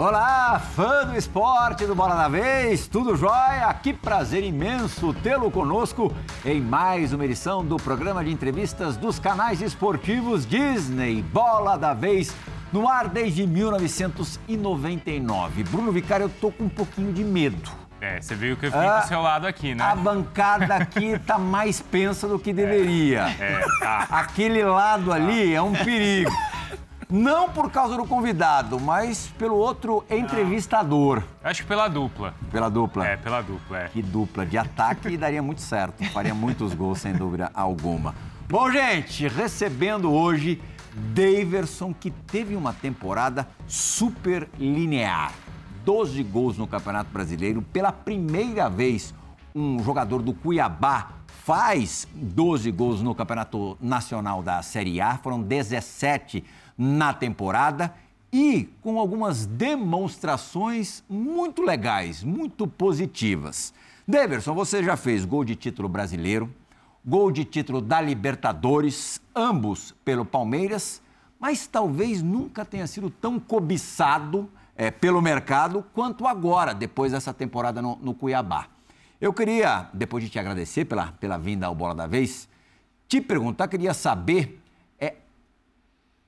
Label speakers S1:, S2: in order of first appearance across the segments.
S1: Olá, fã do esporte do Bola da Vez, tudo jóia? Que prazer imenso tê-lo conosco em mais uma edição do programa de entrevistas dos canais esportivos Disney Bola da Vez, no ar desde 1999. Bruno Vicário, eu tô com um pouquinho de medo.
S2: É, você viu que eu fiquei ah, do seu lado aqui, né?
S1: A bancada aqui tá mais pensa do que deveria. É, é tá. Aquele lado ali é um perigo. Não por causa do convidado, mas pelo outro entrevistador.
S2: Acho que pela dupla.
S1: Pela dupla?
S2: É, pela dupla, é.
S1: Que dupla de ataque daria muito certo. Faria muitos gols, sem dúvida alguma. Bom, gente, recebendo hoje Daverson, que teve uma temporada super linear. 12 gols no Campeonato Brasileiro. Pela primeira vez, um jogador do Cuiabá faz 12 gols no Campeonato Nacional da Série A. Foram 17 na temporada e com algumas demonstrações muito legais, muito positivas. Deverson, você já fez gol de título brasileiro, gol de título da Libertadores, ambos pelo Palmeiras, mas talvez nunca tenha sido tão cobiçado é, pelo mercado quanto agora, depois dessa temporada no, no Cuiabá. Eu queria, depois de te agradecer pela, pela vinda ao Bola da Vez, te perguntar, queria saber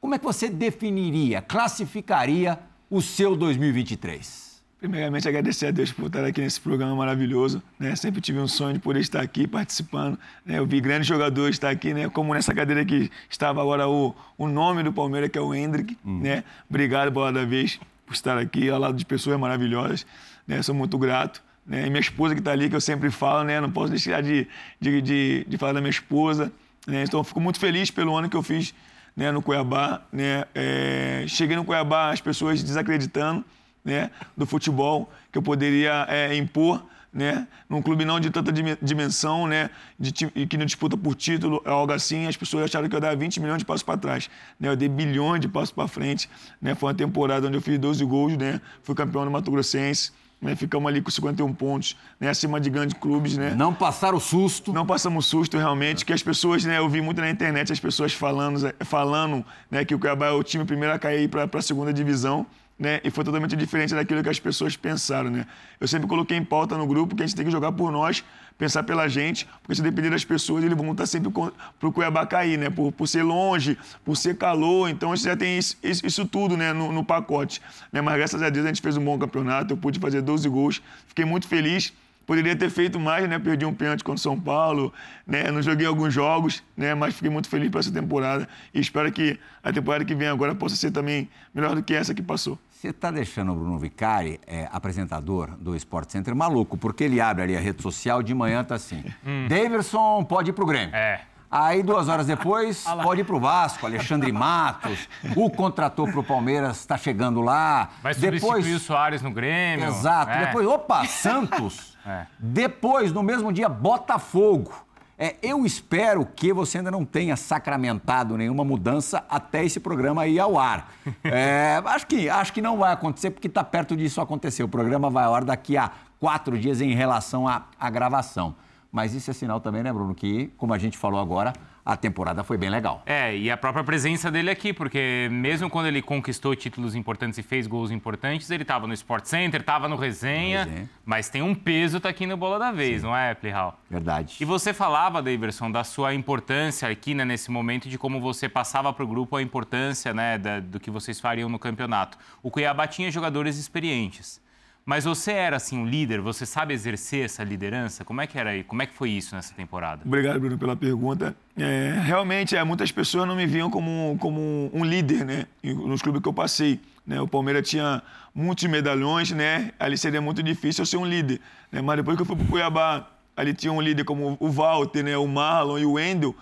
S1: como é que você definiria, classificaria o seu 2023?
S3: Primeiramente, agradecer a Deus por estar aqui nesse programa maravilhoso. Né? Sempre tive um sonho de poder estar aqui participando. Né? Eu vi grandes jogadores estar aqui, né? como nessa cadeira que estava agora o, o nome do Palmeiras, que é o Hendrick. Hum. Né? Obrigado, bola da vez, por estar aqui ao lado de pessoas maravilhosas. Né? Sou muito grato. Né? E minha esposa que está ali, que eu sempre falo, né? não posso deixar de, de, de, de falar da minha esposa. Né? Então, fico muito feliz pelo ano que eu fiz né, no Cuiabá. Né, é, cheguei no Cuiabá, as pessoas desacreditando né, do futebol que eu poderia é, impor. Né? Num clube não de tanta dimensão, né? De, que não disputa por título, é algo assim, as pessoas acharam que eu dava 20 milhões de passos para trás. Né? Eu dei bilhões de passos para frente. Né? Foi uma temporada onde eu fiz 12 gols, né? Fui campeão do Mato Grossense. Né? Ficamos ali com 51 pontos, né? acima de grandes clubes. Né?
S1: Não passaram susto.
S3: Não passamos susto, realmente, que as pessoas, né? eu vi muito na internet as pessoas falando, falando né? que o Cuiabá é o time primeiro a cair para a segunda divisão. Né? E foi totalmente diferente daquilo que as pessoas pensaram, né? Eu sempre coloquei em pauta no grupo que a gente tem que jogar por nós, pensar pela gente, porque se depender das pessoas, eles vão estar sempre para o Cuiabá cair, né? Por, por ser longe, por ser calor, então a gente já tem isso, isso tudo né? no, no pacote. Né? Mas graças a Deus a gente fez um bom campeonato, eu pude fazer 12 gols, fiquei muito feliz. Poderia ter feito mais, né? Perdi um pênalti contra o São Paulo, né? Não joguei alguns jogos, né? Mas fiquei muito feliz para essa temporada e espero que a temporada que vem agora possa ser também melhor do que essa que passou.
S1: Você está deixando o Bruno Vicari, é, apresentador do Sport Center, maluco, porque ele abre ali a rede social de manhã tá assim. Hum. Daverson pode ir pro Grêmio.
S2: É.
S1: Aí, duas horas depois, pode ir pro Vasco, Alexandre Matos, o contratou pro Palmeiras, está chegando lá.
S2: Vai substituir depois... o Soares no Grêmio.
S1: Exato. É. Depois, opa, Santos. É. Depois, no mesmo dia, Botafogo. É, eu espero que você ainda não tenha sacramentado nenhuma mudança até esse programa ir ao ar. É, acho, que, acho que não vai acontecer, porque está perto disso acontecer. O programa vai ao ar daqui a quatro dias em relação à gravação. Mas isso é sinal também, né, Bruno, que, como a gente falou agora, a temporada foi bem legal.
S2: É, e a própria presença dele aqui, porque mesmo quando ele conquistou títulos importantes e fez gols importantes, ele estava no Sport Center, estava no Resenha, Resenha, mas tem um peso tá aqui no Bola da Vez, Sim. não é, Plihal?
S1: Verdade.
S2: E você falava, Daverson, da sua importância aqui, né, nesse momento, de como você passava para o grupo a importância, né, da, do que vocês fariam no campeonato. O Cuiabá tinha jogadores experientes. Mas você era assim um líder, você sabe exercer essa liderança? Como é que era? Como é que foi isso nessa temporada?
S3: Obrigado, Bruno, pela pergunta. É, realmente, é, muitas pessoas não me viam como, como um líder, né? Nos clubes que eu passei. Né? O Palmeiras tinha muitos medalhões, né? Ali seria muito difícil eu ser um líder. Né? Mas depois que eu fui para o Cuiabá, ali tinha um líder como o Walter, né? O Marlon e o Wendel,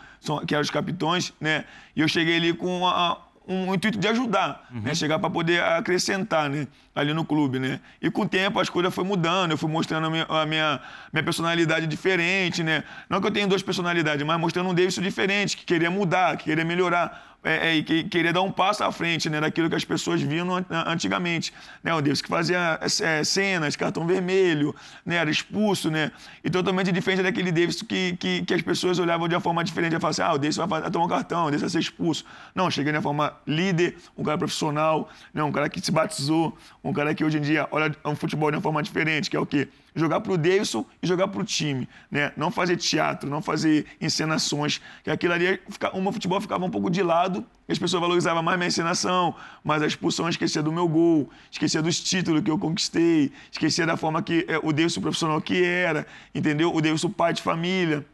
S3: que eram os capitões, né? E eu cheguei ali com a, um intuito de ajudar, né? uhum. né? Chegar para poder acrescentar, né? Ali no clube, né? E com o tempo as coisas foram mudando, eu fui mostrando a minha, a minha, minha personalidade diferente, né? Não que eu tenha duas personalidades, mas mostrando um Davidson diferente, que queria mudar, que queria melhorar é, é, que queria dar um passo à frente né, daquilo que as pessoas viam antigamente. Né, o Deus que fazia é, cenas, cartão vermelho, né, era expulso, né, e totalmente diferente daquele Davis que, que, que as pessoas olhavam de uma forma diferente. Falar assim, ah, o Davis vai, tomar um cartão, o Davis vai ser expulso. Não, cheguei de forma líder, um cara profissional, né, um cara que se batizou, um cara que hoje em dia olha um futebol de uma forma diferente, que é o quê? Jogar para o Davidson e jogar para o time. Né? Não fazer teatro, não fazer encenações, que aquilo ali, o futebol ficava um pouco de lado, as pessoas valorizavam mais minha encenação, mas a expulsão esquecia do meu gol, esquecia dos títulos que eu conquistei, esquecia da forma que é, o Davidson profissional que era, entendeu? O Davidson pai de família.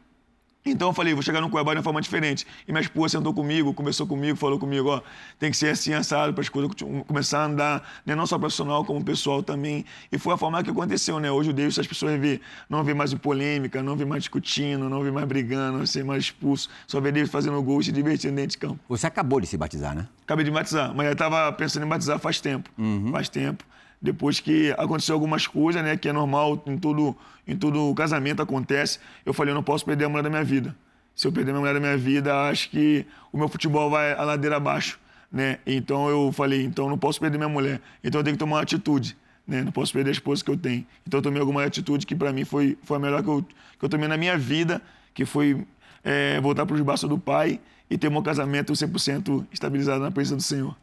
S3: Então eu falei, vou chegar no Cuiabá de uma forma diferente. E minha esposa sentou comigo, conversou comigo, falou comigo, ó, tem que ser assim, assado, para as coisas começar a andar, né? não só profissional, como pessoal também. E foi a forma que aconteceu, né? Hoje o Deus, as pessoas vê, não vê mais polêmica, não vê mais discutindo, não vê mais brigando, não vê mais expulso, só vê Deus fazendo gol e se divertindo dentro de campo.
S1: Você acabou de se batizar, né?
S3: Acabei de batizar, mas eu estava pensando em batizar faz tempo, uhum. faz tempo depois que aconteceu algumas coisas, né, que é normal em todo, em todo casamento acontece, eu falei, eu não posso perder a mulher da minha vida. Se eu perder a mulher da minha vida, acho que o meu futebol vai a ladeira abaixo, né? Então eu falei, então não posso perder minha mulher. Então eu tenho que tomar uma atitude, né? Não posso perder a esposa que eu tenho. Então eu tomei alguma atitude que para mim foi, foi a melhor que eu, que eu tomei na minha vida, que foi é, voltar para os braços do pai e ter um casamento 100% estabilizado na presença do Senhor.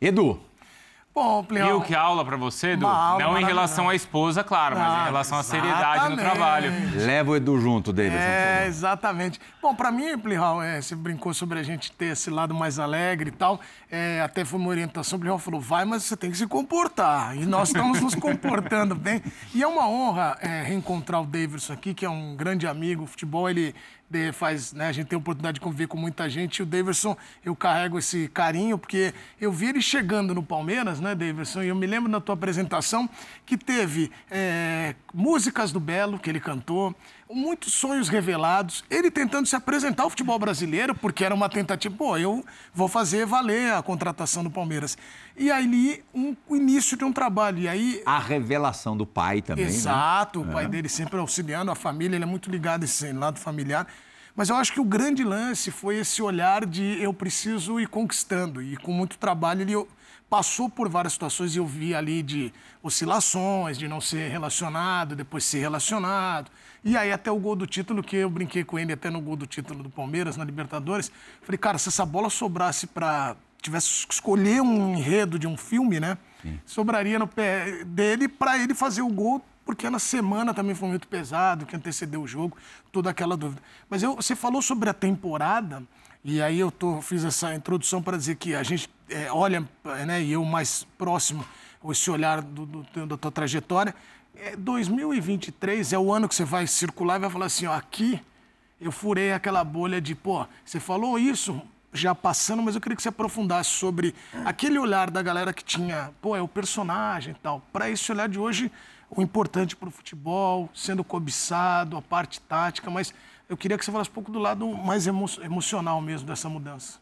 S1: Edu,
S2: Bom, Viu que aula para você, Edu? Não em relação à esposa, claro, mas em relação à seriedade no trabalho.
S1: Leva o Edu junto, David.
S4: É, exatamente. Bom, para mim, Plihal, é, você brincou sobre a gente ter esse lado mais alegre e tal. É, até foi uma orientação, o Plihal falou, vai, mas você tem que se comportar. E nós estamos nos comportando bem. E é uma honra é, reencontrar o Davidson aqui, que é um grande amigo. O futebol, ele faz, né, a gente tem a oportunidade de conviver com muita gente. E o Davidson, eu carrego esse carinho, porque eu vi ele chegando no Palmeiras, né, Davidson? E eu me lembro na tua apresentação que teve é, músicas do Belo, que ele cantou, muitos sonhos revelados, ele tentando se apresentar ao futebol brasileiro, porque era uma tentativa, pô, eu vou fazer valer a contratação do Palmeiras. E aí, um, o início de um trabalho. E aí...
S1: A revelação do pai também,
S4: né? Exato, né? o pai é. dele sempre auxiliando a família, ele é muito ligado a esse lado familiar. Mas eu acho que o grande lance foi esse olhar de eu preciso ir conquistando. E com muito trabalho ele passou por várias situações e eu vi ali de oscilações, de não ser relacionado, depois ser relacionado. E aí até o gol do título, que eu brinquei com ele até no gol do título do Palmeiras, na Libertadores. Falei, cara, se essa bola sobrasse para... Tivesse que escolher um enredo de um filme, né? Sim. Sobraria no pé dele para ele fazer o gol porque na semana também foi muito pesado, que antecedeu o jogo, toda aquela dúvida. Mas eu, você falou sobre a temporada, e aí eu tô, fiz essa introdução para dizer que a gente é, olha, né, e eu mais próximo, esse olhar do, do, da tua trajetória, é, 2023 é o ano que você vai circular e vai falar assim, ó, aqui eu furei aquela bolha de, pô, você falou isso já passando, mas eu queria que você aprofundasse sobre aquele olhar da galera que tinha, pô, é o personagem e tal, para esse olhar de hoje, o importante para o futebol, sendo cobiçado, a parte tática, mas eu queria que você falasse um pouco do lado mais emo emocional mesmo dessa mudança.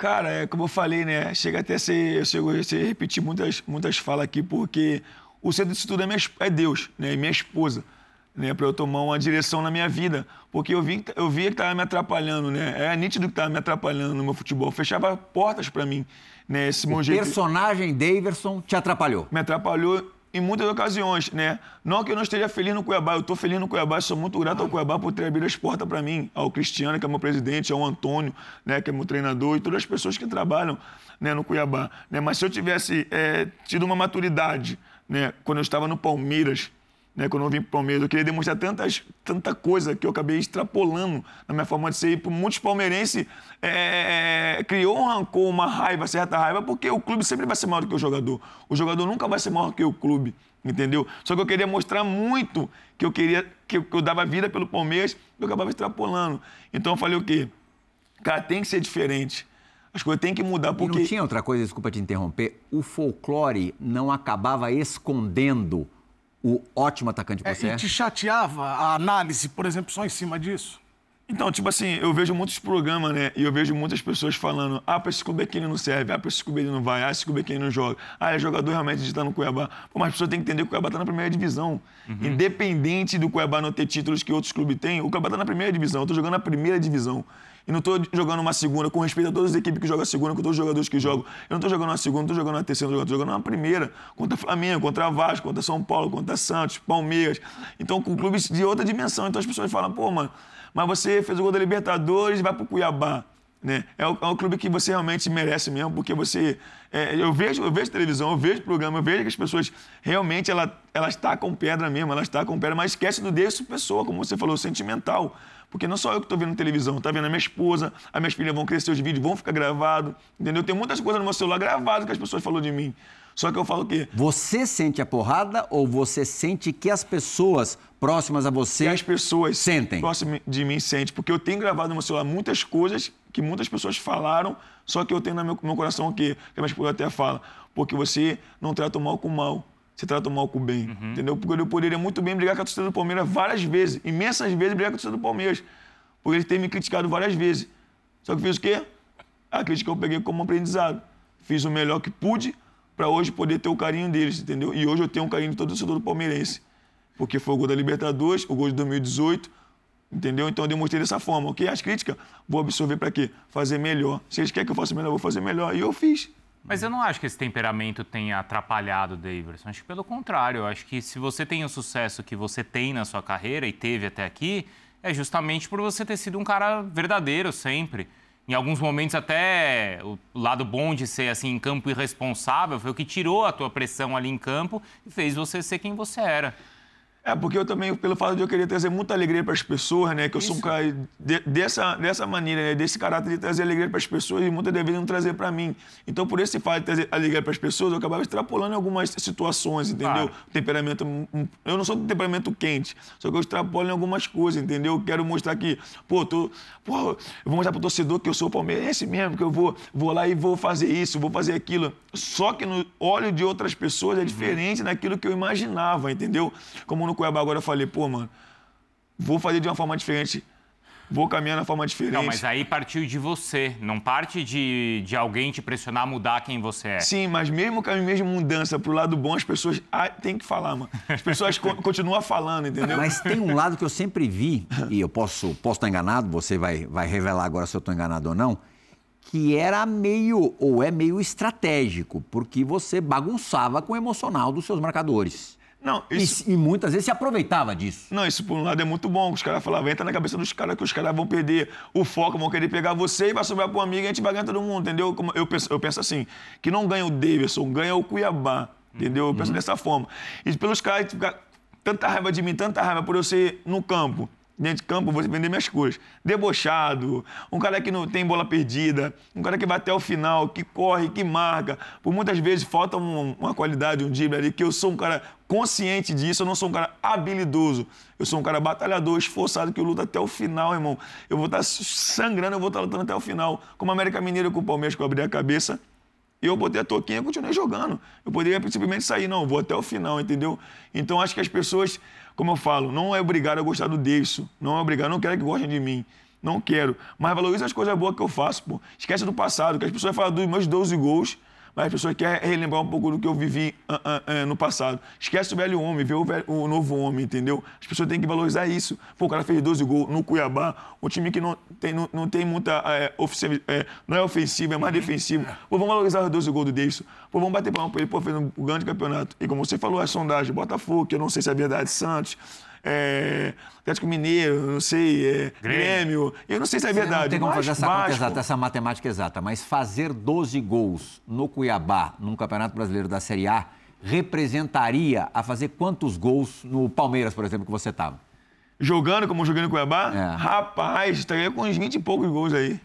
S3: Cara, é como eu falei, né? Chega até a ser. Eu chego a repetir muitas, muitas falas aqui, porque o centro disso tudo é, minha, é Deus, né? minha esposa. Né, para eu tomar uma direção na minha vida, porque eu, vi, eu via que estava me atrapalhando, né? É nítido que estava me atrapalhando no meu futebol, fechava portas para mim, né?
S1: Esse o personagem Daverson te atrapalhou?
S3: Me atrapalhou em muitas ocasiões, né? Não que eu não esteja feliz no Cuiabá, eu estou feliz no Cuiabá, sou muito grato ao Cuiabá por ter abrido as portas para mim, ao Cristiano, que é meu presidente, ao Antônio, né, que é meu treinador, e todas as pessoas que trabalham né, no Cuiabá. Né? Mas se eu tivesse é, tido uma maturidade, né, quando eu estava no Palmeiras, né, quando eu vim para o Palmeiras, eu queria demonstrar tantas, tanta coisa que eu acabei extrapolando na minha forma de ser. E por muitos palmeirenses é, é, criou um rancor, uma raiva, certa raiva, porque o clube sempre vai ser maior que o jogador. O jogador nunca vai ser maior que o clube, entendeu? Só que eu queria mostrar muito que eu queria, que eu, que eu dava vida pelo Palmeiras, eu acabava extrapolando. Então eu falei o quê? Cara, tem que ser diferente. As coisas têm que mudar porque.
S1: E não tinha outra coisa, desculpa te interromper, o folclore não acabava escondendo o ótimo atacante que você é.
S4: E te chateava a análise, por exemplo, só em cima disso?
S3: Então, tipo assim, eu vejo muitos programas, né? E eu vejo muitas pessoas falando: ah, pra esse clube aqui ele não serve, ah, pra esse clube ele não vai, ah, esse clube aqui ele não joga, ah, é jogador realmente de estar no Cuiabá. Pô, mas as pessoas têm que entender que o Cuiabá tá na primeira divisão. Uhum. Independente do Cuiabá não ter títulos que outros clubes têm, o Cuiabá tá na primeira divisão. Eu tô jogando na primeira divisão. E não estou jogando uma segunda, com respeito a todas as equipes que jogam a segunda, com todos os jogadores que jogam. Eu não estou jogando uma segunda, não estou jogando uma terceira, estou jogando uma primeira. Contra Flamengo, contra Vasco, contra São Paulo, contra Santos, Palmeiras. Então, com clubes de outra dimensão. Então as pessoas falam, pô, mano, mas você fez o gol da Libertadores e vai para o Cuiabá. Né? É, o, é o clube que você realmente merece mesmo, porque você. É, eu, vejo, eu vejo televisão, eu vejo programa, eu vejo que as pessoas realmente ela, elas tacam pedra mesmo, elas tacam pedra, mas esquece do desse pessoa, como você falou, sentimental. Porque não só eu que estou vendo televisão, está vendo a minha esposa, as minhas filhas vão crescer, os vídeos vão ficar gravados, entendeu? Tem muitas coisas no meu celular gravadas que as pessoas falaram de mim. Só que eu falo o quê?
S1: Você sente a porrada ou você sente que as pessoas próximas a você.
S3: Que as pessoas
S1: sentem.
S3: próximas de mim sentem. Porque eu tenho gravado no meu celular muitas coisas que muitas pessoas falaram, só que eu tenho no meu, meu coração o quê? Que a minha esposa até fala. Porque você não trata o mal com o mal. Você trata o mal com o bem. Uhum. Entendeu? Porque eu poderia muito bem brigar com a torcida do Palmeiras várias vezes. Imensas vezes brigar com a torcida do Palmeiras. Porque eles têm me criticado várias vezes. Só que fiz o quê? A crítica eu peguei como aprendizado. Fiz o melhor que pude para hoje poder ter o carinho deles, entendeu? E hoje eu tenho um carinho de todo o torcedor do palmeirense porque foi o gol da Libertadores, o gol de 2018, entendeu? Então eu demonstrei dessa forma, ok? As críticas, vou absorver para quê? Fazer melhor. Se eles querem que eu faça melhor, eu vou fazer melhor. E eu fiz.
S2: Mas eu não acho que esse temperamento tenha atrapalhado o Davidson. Acho que pelo contrário. Eu acho que se você tem o sucesso que você tem na sua carreira e teve até aqui, é justamente por você ter sido um cara verdadeiro sempre. Em alguns momentos até o lado bom de ser assim em campo irresponsável foi o que tirou a tua pressão ali em campo e fez você ser quem você era.
S3: É, porque eu também, pelo fato de eu querer trazer muita alegria para as pessoas, né? Que eu Isso. sou um cara de, dessa, dessa maneira, né? desse caráter de trazer alegria para as pessoas e muitas vezes não trazer para mim. Então, por esse fato de trazer alegria para as pessoas, eu acabava extrapolando algumas situações, entendeu? Claro. Temperamento. Eu não sou de temperamento quente, só que eu extrapolo em algumas coisas, entendeu? Eu quero mostrar que, pô, tô, pô, eu vou mostrar pro torcedor que eu sou palmeirense mesmo, que eu vou, vou lá e vou fazer isso, vou fazer aquilo. Só que no olho de outras pessoas é uhum. diferente uhum. daquilo que eu imaginava, entendeu? Como no Cuiabá agora eu falei, pô, mano, vou fazer de uma forma diferente. Vou caminhar de uma forma diferente. Não,
S2: mas aí partiu de você, não parte de, de alguém te pressionar a mudar quem você é.
S3: Sim, mas mesmo com a mesma mudança pro lado bom, as pessoas ah, têm que falar, mano. As pessoas continuam falando, entendeu?
S1: Mas tem um lado que eu sempre vi, e eu posso, posso estar enganado, você vai, vai revelar agora se eu estou enganado ou não, que era meio, ou é meio estratégico, porque você bagunçava com o emocional dos seus marcadores.
S3: Não, isso...
S1: e, e, muitas vezes se aproveitava disso.
S3: Não, isso por um lado é muito bom. Os caras falavam, entra na cabeça dos caras que os caras vão perder o foco, vão querer pegar você e vai sobrar para um amigo e a gente vai ganhar todo mundo, entendeu? Eu penso, eu penso assim, que não ganha o Davidson, ganha o Cuiabá, entendeu? Eu penso uhum. dessa forma. E pelos caras ficar tanta raiva de mim, tanta raiva por eu ser no campo, dentro de campo, vou vender minhas coisas. Debochado, um cara que não tem bola perdida, um cara que vai até o final, que corre, que marca. Por muitas vezes falta uma, uma qualidade, um drible ali, que eu sou um cara consciente disso, eu não sou um cara habilidoso. Eu sou um cara batalhador, esforçado, que luta até o final, irmão. Eu vou estar sangrando, eu vou estar lutando até o final. Como a América Mineiro com o Palmeiras, que eu abri a cabeça, eu botei a toquinha e continuei jogando. Eu poderia simplesmente sair, não, vou até o final, entendeu? Então acho que as pessoas como eu falo, não é obrigado a gostar do Davidson. Não é obrigado, não quero que gostem de mim. Não quero. Mas valoriza as coisas boas que eu faço, pô. Esquece do passado, que as pessoas falam dos meus 12 gols mas as pessoas querem relembrar um pouco do que eu vivi uh, uh, uh, no passado. Esquece o velho homem, vê o, velho, o, novo homem, entendeu? As pessoas têm que valorizar isso. Pô, o cara fez 12 gols no Cuiabá, um time que não tem, não, não tem muita. É, é, não é ofensivo, é mais defensivo. Pô, vamos valorizar os 12 gols do Davidson. Pô, vamos bater palma pra ele, pô, fez um grande campeonato. E como você falou, a sondagem, Botafogo, que eu não sei se é verdade, Santos é, Atlético Mineiro, não sei, é, Grêmio. Eu não sei se é verdade. Não
S1: tem como
S3: mas,
S1: fazer essa conta exata, essa matemática exata, mas fazer 12 gols no Cuiabá, num Campeonato Brasileiro da Série A, representaria a fazer quantos gols no Palmeiras, por exemplo, que você estava?
S3: Jogando como eu joguei no Cuiabá, é. rapaz, estaria com uns 20 e poucos gols aí.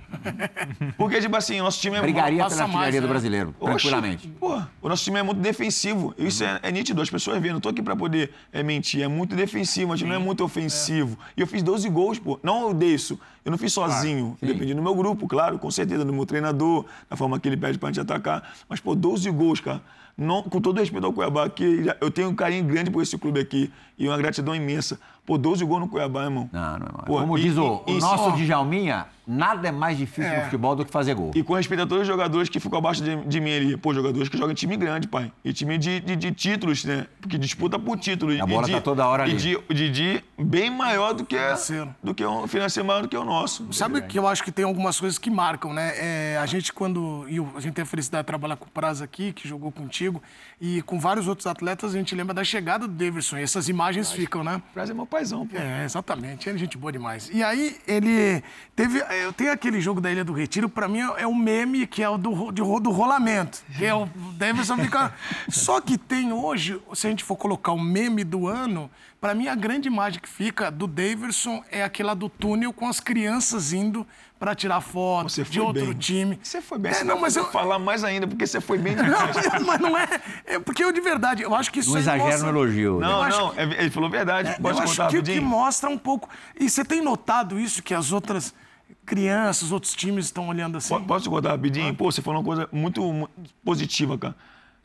S3: Porque, tipo assim, o nosso time é
S1: Brigaria muito... pela artilharia né? do brasileiro, Oxe, tranquilamente.
S3: Pô, o nosso time é muito defensivo. Isso uhum. é, é, nítido, as pessoas veem. Não tô aqui pra poder é, mentir. É muito defensivo, a gente não é muito ofensivo. É. E eu fiz 12 gols, pô. Não eu isso. Eu não fiz sozinho. Claro, Dependi do meu grupo, claro, com certeza, do meu treinador, da forma que ele pede pra gente atacar. Mas, pô, 12 gols, cara. Não, com todo respeito ao Cuiabá, que eu tenho um carinho grande por esse clube aqui e uma gratidão imensa. Pô, 12 gols no Cuiabá, irmão.
S1: Não, não é mais.
S3: Pô,
S1: Como
S3: e-
S1: diz o,
S3: e-
S1: o
S3: e-
S1: nosso
S3: ó,
S1: Djalminha, nada é mais difícil
S4: É.
S1: no futebol do que fazer gol.
S3: E com respeito a todos os jogadores que ficam abaixo de, de mim ali. Pô, jogadores que jogam em time grande, pai. E time de, de, de títulos, né? Porque disputa por título.
S1: A bola
S3: e de,
S1: tá toda hora
S3: e
S1: ali.
S3: de, de, de bem maior do que,
S4: Financeiro.
S3: do que o financeiro maior do que o nosso.
S4: Sabe que eu acho que tem algumas coisas que marcam, né? É, a gente, quando. E a gente tem a felicidade de trabalhar com o Praz aqui, que jogou contigo, e com vários outros atletas, a gente lembra da chegada do Davidson. E essas imagens ficam, né?
S3: Prazer é meu paizão, pô.
S4: É, exatamente. Ele é gente boa demais. E aí, ele teve. Eu tenho aquele jogo da Ilha do Retiro, pra mim é o meme que é o do, de do rolamento. Que é o Davidson fica. Só que tem hoje, se a gente for colocar o meme do ano, pra mim a grande imagem que fica do Davidson é aquela do túnel com as crianças indo pra tirar foto
S3: Você
S4: de
S3: foi
S4: outro
S3: bem.
S4: time.
S3: Você foi bem.
S4: É,
S3: Você
S4: não,
S3: vai
S4: mas eu.
S3: falar mais ainda, porque você foi bem.
S4: Não, mas não é. É porque eu de verdade, eu acho que isso
S1: Não
S4: aí
S1: exagera
S4: mostra-
S1: no elogio. né?
S3: Não,
S4: acho
S3: não, é- ele falou verdade.
S4: É,
S3: Pode
S4: eu acho
S3: contar
S4: que, que mostra um pouco. E você tem notado isso, que as outras crianças, outros times estão olhando assim?
S3: Po- Posso te contar rapidinho? Pô, você falou uma coisa muito, mu- positiva, cara.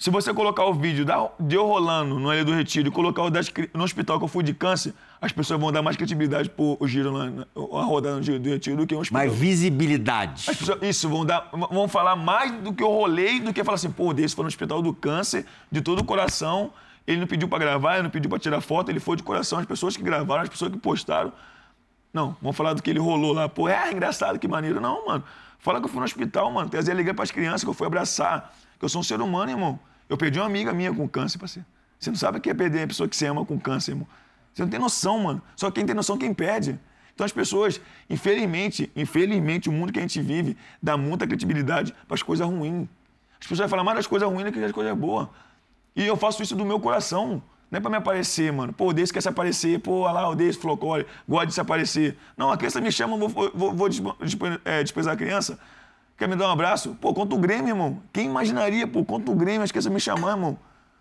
S3: Se você colocar o vídeo da, de eu rolando no Ilha do Retiro e colocar o das no hospital que eu fui de câncer, as pessoas vão dar mais credibilidade pro o giro na- a rodada no Ilha do Retiro do que um hospital.
S1: Mas visibilidade.
S3: As pessoas- isso, vão, dar, vão falar mais do que eu rolei do que falar assim, pô, desse foi no hospital do câncer, de todo o coração. Ele não pediu pra gravar, ele não pediu pra tirar foto, ele foi de coração. As pessoas que gravaram, as pessoas que postaram. Não, vamos falar do que ele rolou lá. Pô, é engraçado, que maneiro. Não, mano. Fala que eu fui no hospital, mano. Trazer alegria pras crianças, que eu fui abraçar. Que eu sou um ser humano, irmão. Eu perdi uma amiga minha com câncer, parceiro. Você não sabe o que é perder a pessoa que você ama com câncer, irmão. Você não tem noção, mano. Só quem tem noção é quem perde. Então as pessoas, infelizmente, infelizmente, o mundo que a gente vive dá muita credibilidade para as coisas ruins. As pessoas vão falar mais das coisas ruins do que das coisas boas. E eu faço isso do meu coração. Não é pra me aparecer, mano. Pô, o quer se aparecer. Pô, lá, o Desse falou, olha, gosta de se aparecer. Não, a criança me chama, vou, vou, vou é, desprezar a criança. Quer me dar um abraço? Pô, contra o Grêmio, irmão. Quem imaginaria, pô, contra o Grêmio, as crianças me chamar, irmão.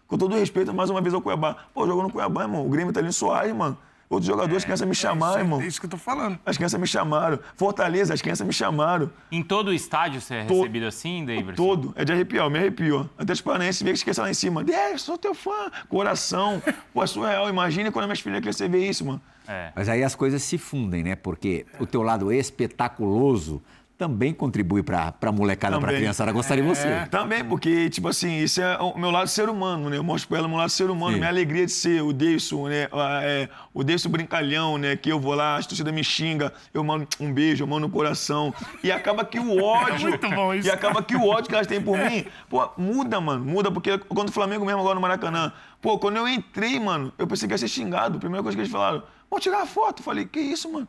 S3: Com todo respeito, mais uma vez ao Cuiabá. Pô, jogou no Cuiabá, irmão. O Grêmio tá ali em Soares, mano. Outros jogadores, as crianças me chamaram, irmão.
S4: É isso que eu tô falando.
S3: As crianças me chamaram. Fortaleza, as crianças me chamaram.
S2: Em todo o estádio você é
S3: To-
S2: recebido assim, Davidson?
S3: Todo. É de arrepiar, me arrepio. Até os paranaenses vê que esquece lá em cima. É, sou teu fã. Coração. Pô, é surreal. Imagina quando minhas filhas crescer ver isso, mano.
S2: É.
S1: Mas aí as coisas se fundem, né? Porque o teu lado espetaculoso também contribui pra, pra molecada, pra
S3: Também.
S1: criançada gostar de você.
S3: Também, porque, tipo assim, isso é o meu lado ser humano, né? Eu mostro pra ela o meu lado ser humano,
S1: Sim.
S3: minha alegria de ser o Deison, né? Ah, é, o Deison brincalhão, né? Que eu vou lá, a torcida me xinga, eu mando um beijo, eu mando um coração. E acaba que o ódio.
S4: Muito bom isso.
S3: E acaba que o ódio que elas têm por mim, pô, muda, mano. Muda, porque quando o Flamengo mesmo agora no Maracanã, pô, quando eu entrei, mano, eu pensei que ia ser xingado. A primeira coisa que eles falaram, vamos tirar a foto. Eu falei, que isso, mano?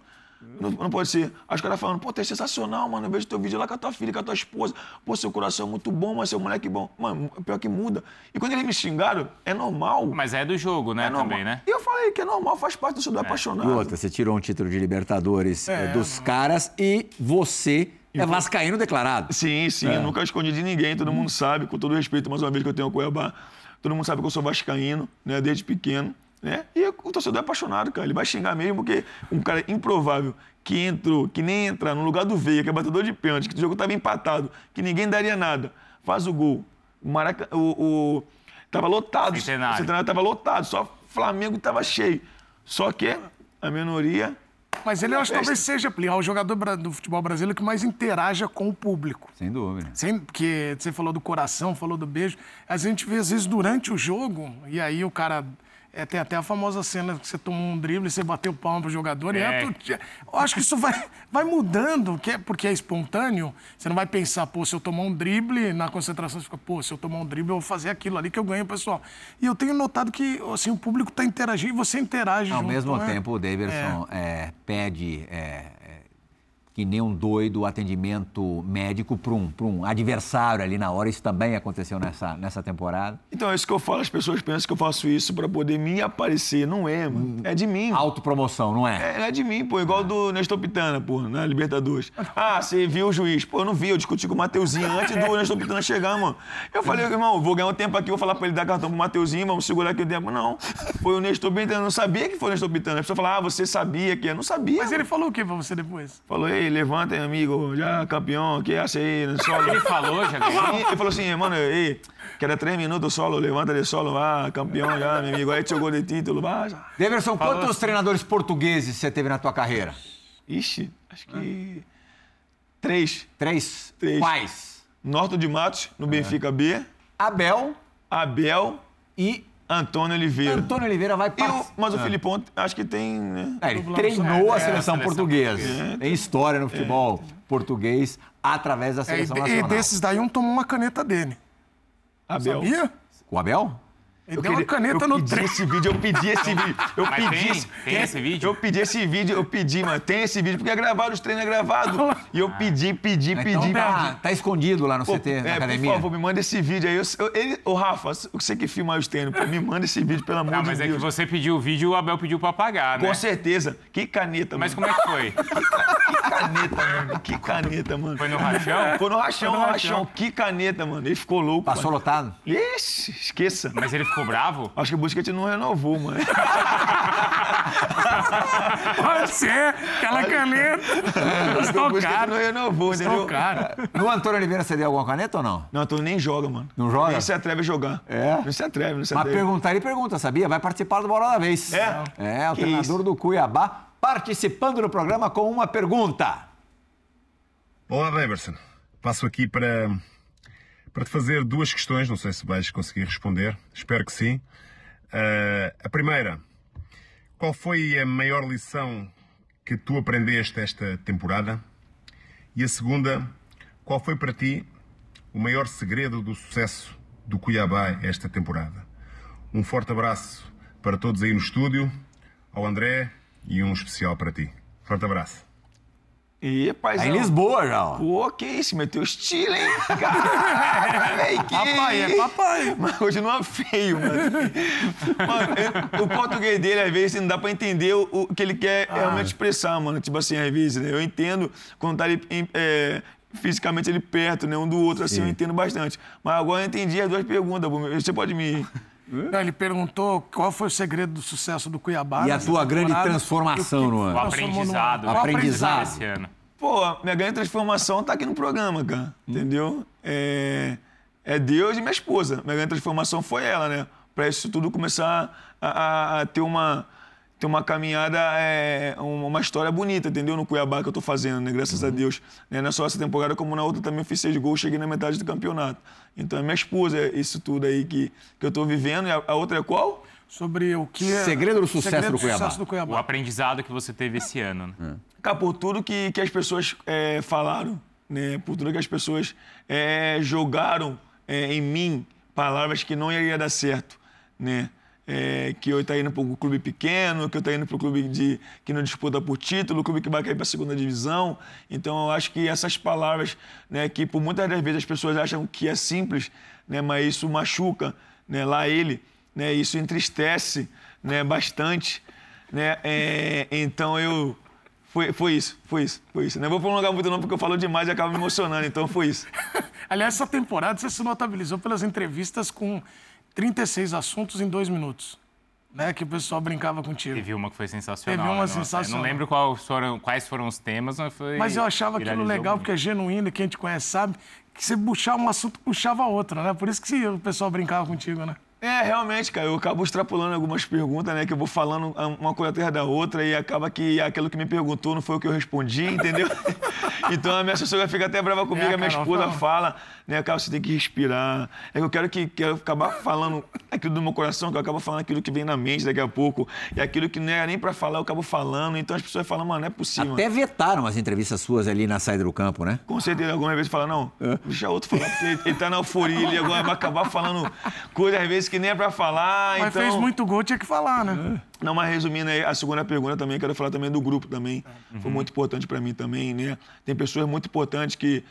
S3: Não, não pode ser. Aí os caras falando, pô, tu é sensacional, mano. Eu vejo teu vídeo lá com a tua filha, com a tua esposa. Pô, seu coração é muito bom, mas seu moleque é bom. Mano, pior que muda. E quando eles me xingaram, é normal.
S2: Mas é do jogo, né,
S3: é normal.
S2: também, né?
S3: E eu falei que é normal, faz parte do seu
S1: E
S3: apaixonado.
S1: outra, você tirou um título de Libertadores eh, dos caras e você é vascaíno declarado.
S3: Sim, sim, eu nunca escondi de ninguém, todo mundo sabe, com todo o respeito, mais uma vez que eu tenho ao Cuiabá, todo mundo sabe que eu sou vascaíno, né, desde pequeno, né? E o torcedor é apaixonado, cara, ele vai xingar mesmo, porque um cara improvável que entrou, que nem entra no lugar do Veiga, que é batedor de pênalti, que o jogo estava empatado, que ninguém daria nada, faz o gol. O Maraca, o, o- tava lotado,
S2: Centenário.
S3: o Centenário tava lotado, só Flamengo tava cheio. Só que a minoria
S4: Mas ele, eu acho que talvez seja o jogador do futebol brasileiro que mais interaja com o público.
S1: Sem dúvida.
S4: Sem, porque você falou do coração, falou do beijo. A gente vê, às vezes, durante o jogo, e aí o cara. É, tem até a famosa cena que você tomou um drible e você bateu palma pro jogador. E
S2: É.
S4: é, eu acho que isso vai, vai mudando, que é, porque é espontâneo. Você não vai pensar, pô, se eu tomar um drible, na concentração você fica, pô, se eu tomar um drible, eu vou fazer aquilo ali que eu ganho, pessoal. E eu tenho notado que assim, o público está interagindo e você interage
S1: Ao
S4: junto,
S1: mesmo
S4: né?
S1: tempo, o Davidson eh, pede eh, eh, que nem um doido o atendimento médico para um, pra um adversário ali na hora. Isso também aconteceu nessa, nessa temporada.
S3: Então é isso que eu falo, as pessoas pensam que eu faço isso pra poder me aparecer. Não é, mano. É de mim.
S1: Autopromoção, não é?
S3: É, é de mim, pô. Igual do Nestor Pitana, pô, na Libertadores. Ah, você viu o juiz? Pô, eu não vi, eu discuti com o Mateuzinho antes do Nestor Pitana chegar, mano. Eu falei, irmão, vou ganhar um tempo aqui, vou falar pra ele dar cartão pro Mateuzinho, vamos segurar aqui o tempo. Não. Foi o Nestor Pitana, eu não sabia que foi o Nestor Pitana. A pessoa fala, ah, você sabia que é. Eu não sabia.
S4: Mas ele
S3: mano.
S4: falou o que pra você depois?
S3: Falou, ei, levanta, amigo, já campeão, que é essa aí, no solo.
S2: Ele falou, já ganhou?
S3: Ele falou assim, mano, ei, queda três minutos solo, levanta de solo, vá, campeão já, meu amigo, aí jogou de título, vá. já.
S1: Deverson, quantos
S2: assim.
S1: treinadores portugueses você teve na tua carreira?
S3: Ixi, acho que três.
S1: Três?
S3: Três.
S1: Quais?
S3: Norton de Matos, no Benfica B,
S1: Abel
S3: Abel,
S1: e
S3: Antônio Oliveira.
S1: Antônio Oliveira vai participar.
S3: mas o Filipão, acho que tem, né?
S1: É, ele treinou
S4: é,
S1: a
S4: é,
S1: seleção
S2: a seleção
S1: portuguesa.
S3: portuguesa.
S1: Tem história no futebol português através da
S4: É, e,
S1: seleção
S4: e
S1: nacional.
S4: desses daí, um tomou uma caneta dele.
S3: Abel.
S4: Sabia?
S1: O Abel?
S4: Ele deu uma caneta
S3: eu
S4: no
S3: pedi
S4: treino.
S3: esse vídeo, eu pedi esse vídeo. Eu
S2: Mas
S3: pedi
S2: tem?
S3: esse,
S2: Tem esse vídeo?
S3: Eu pedi esse vídeo, eu pedi, mano. Tem esse vídeo, porque é gravado, os treinos é gravado. E eu pedi, pedi, pedi,
S1: Então
S3: pedi.
S1: tá, tá escondido lá no
S3: Pô,
S1: CT, na
S3: é,
S1: academia.
S3: por favor, me manda esse vídeo aí. Eu, eu, ele, ô, Rafa, você que filma os treinos, pô, me manda esse vídeo, pelo amor
S2: Não,
S3: de
S2: mas é
S3: Deus.
S2: que você pediu o vídeo e o Abel pediu pra pagar, né?
S3: Com certeza. Que caneta,
S2: Mas
S3: mano.
S2: como é que foi?
S3: Que caneta, mano. Que caneta, mano.
S2: Foi no rachão?
S3: Foi no rachão,
S2: Foi
S3: no
S2: no
S3: rachão.
S2: rachão.
S3: Que caneta, mano. Ele ficou louco.
S1: Passou
S3: mano.
S1: lotado?
S3: Ixi, esqueça.
S2: Mas ele ficou bravo?
S3: Acho que o Busquets não renovou, mano.
S4: Pode ser. Aquela caneta.
S3: Busquets
S4: caro.
S3: não renovou, entendeu?
S4: Custou caro.
S1: No Antônio Oliveira você deu alguma caneta ou não?
S3: Não, tu nem joga, mano.
S1: Não joga?
S3: Nem se atreve a jogar.
S1: É?
S3: Não se atreve, não se
S1: Mas
S3: atreve.
S1: perguntar, ele pergunta, sabia? Vai participar do Bola da Vez.
S3: É?
S1: É, o
S3: Que
S1: treinador
S3: isso.
S1: do Cuiabá participando do programa com uma pergunta.
S5: Olá, Deverson. Passo aqui para, para te fazer duas questões. Não sei se vais conseguir responder. Espero que sim. Ah, a primeira: qual foi a maior lição que tu aprendeste esta temporada? E a segunda: qual foi para ti o maior segredo do sucesso do Cuiabá esta temporada? Um forte abraço para todos aí no estúdio, ao André e um especial para ti. Forte abraço.
S3: E, paizão.
S1: Tá em Lisboa já, ó.
S3: Pô, que isso, meteu estilo, hein? Que
S4: Papai, é papai.
S3: Mas continua feio, mano. Mano, o português dele, às vezes, não dá pra entender o, que ele quer
S1: Ah.
S3: realmente expressar, mano. Tipo assim, às vezes, né? Eu entendo quando tá ali é, fisicamente ali perto, né? Um do outro, assim, eu entendo bastante. Mas agora eu entendi as duas perguntas. Você pode me...
S4: Não, ele perguntou qual foi o segredo do sucesso do Cuiabá.
S1: E a tua grande transformação no ano?
S2: O
S4: no
S2: aprendizado. O
S1: aprendizado.
S2: Esse ano.
S3: Pô, a minha grande transformação tá aqui no programa, cara. Entendeu? É, é Deus e minha esposa. Minha grande transformação foi ela, né? Pra isso tudo começar a, a- a ter uma ter uma caminhada, é, uma história bonita, entendeu? No Cuiabá que eu tô fazendo, né? Graças a Deus. Né? Não é só essa temporada, como na outra também eu fiz seis gols, cheguei na metade do campeonato. Então é minha esposa, é isso tudo aí que, que eu tô vivendo. E a, a outra é qual?
S4: Sobre o que... é-
S1: Segredo do sucesso
S4: segredo
S1: do Cuiabá.
S4: sucesso do
S2: O
S4: Cuiabá.
S2: aprendizado que você teve esse ano. né?
S3: Cara, por tudo que, que as pessoas é, falaram, né? Por tudo que as pessoas é, jogaram é, em mim palavras que não iria dar certo, né? É, que eu estou indo para um clube pequeno, que eu estou indo para um clube de, que não disputa por título, clube que vai cair para a segunda divisão. Então, eu acho que essas palavras, né, que por muitas das vezes as pessoas acham que é simples, né, mas isso machuca né, lá ele, né, isso entristece né, bastante. Né, é, então, eu, foi, foi isso, foi isso, foi isso. Não vou prolongar muito não, porque eu falo demais e acaba me emocionando, então foi isso.
S4: Aliás, essa temporada você se notabilizou pelas entrevistas com 36 assuntos em dois minutos. Né? Que o pessoal brincava contigo.
S2: Teve uma que foi sensacional.
S4: Teve uma
S2: né? Nossa,
S4: sensacional.
S2: Eu não lembro quais foram, quais foram os temas, mas foi.
S4: Mas eu achava aquilo legal,
S2: muito.
S4: porque é genuíno, e quem te conhece sabe, que você puxava um assunto, puxava outro, né? Por isso que o pessoal brincava contigo, né?
S3: É, realmente, cara, eu acabo extrapolando algumas perguntas, né? Que eu vou falando uma coisa atrás da outra e acaba que aquilo que me perguntou não foi o que eu respondi, entendeu? então a minha assessora fica até brava comigo,
S4: É,
S3: a minha
S4: Carol,
S3: esposa
S4: fala.
S3: fala, né? Cara, você tem que respirar. É que eu quero que quero acabar falando aquilo do meu coração, que eu acabo falando aquilo que vem na mente daqui a pouco. E aquilo que não é nem pra falar, eu acabo falando. Então as pessoas falam, mano, não é possível.
S1: Até vetaram as entrevistas suas ali na saída do campo, né?
S3: Com certeza, alguma vez fala, não, deixa outro falar, porque ele, ele tá na euforia, ele agora vai acabar falando coisas às vezes que nem é pra falar.
S4: Mas
S3: então...
S4: fez muito gol, tinha que falar, né?
S3: Não, mas resumindo aí, a segunda pergunta também, quero falar também do grupo também.
S4: Uhum.
S3: Foi muito importante para mim também, né? Tem pessoas muito importantes que.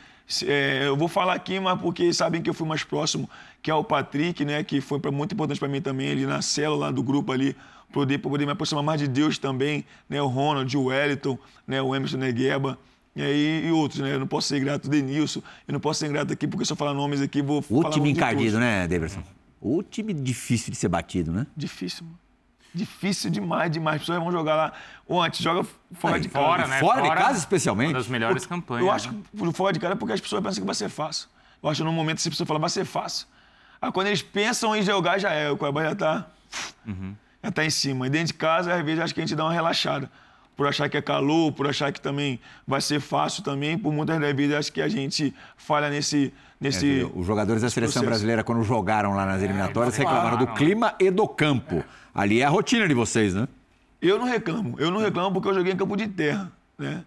S3: é, eu vou falar aqui, mas porque sabem que eu fui mais próximo, que é o Patrick, né? Que foi pra- muito importante para mim também, ali na célula lá do grupo ali, poder, pra poder me aproximar mais de Deus também, né? O Ronald, o Wellington, né? o Emerson Negueba. E, aí, e outros, né? Eu não posso ser grato, o Denilson. Eu não posso ser grato aqui, porque se eu falar nomes aqui, vou
S1: O
S3: falar
S1: time
S3: muito de
S1: encardido, né, Davidson? O time difícil de ser batido, né?
S3: Difícil, mano. Difícil demais, demais. As pessoas vão jogar lá. Ou antes, joga fora de casa.
S2: Fora, né?
S1: Fora de casa, especialmente?
S2: Uma das melhores campanhas.
S3: Eu acho
S2: né?
S3: que o fora de casa é porque as pessoas pensam que vai ser fácil. Eu acho que no momento que as pessoas falam, vai ser fácil. Aí quando eles pensam em jogar, já é. O Cuiabá já tá, já tá em cima. E dentro de casa, às vezes, acho que a gente dá uma relaxada. Por achar que é calor, por achar que também vai ser fácil também. Por muitas das vezes, acho que a gente falha nesse... nesse
S1: É, Os jogadores da seleção
S3: processo.
S1: brasileira, quando jogaram lá nas eliminatórias,
S2: eles
S1: reclamaram do clima e do campo. Ali é a rotina de vocês, né?
S3: Eu não reclamo. Eu não reclamo porque eu joguei em campo de terra, né?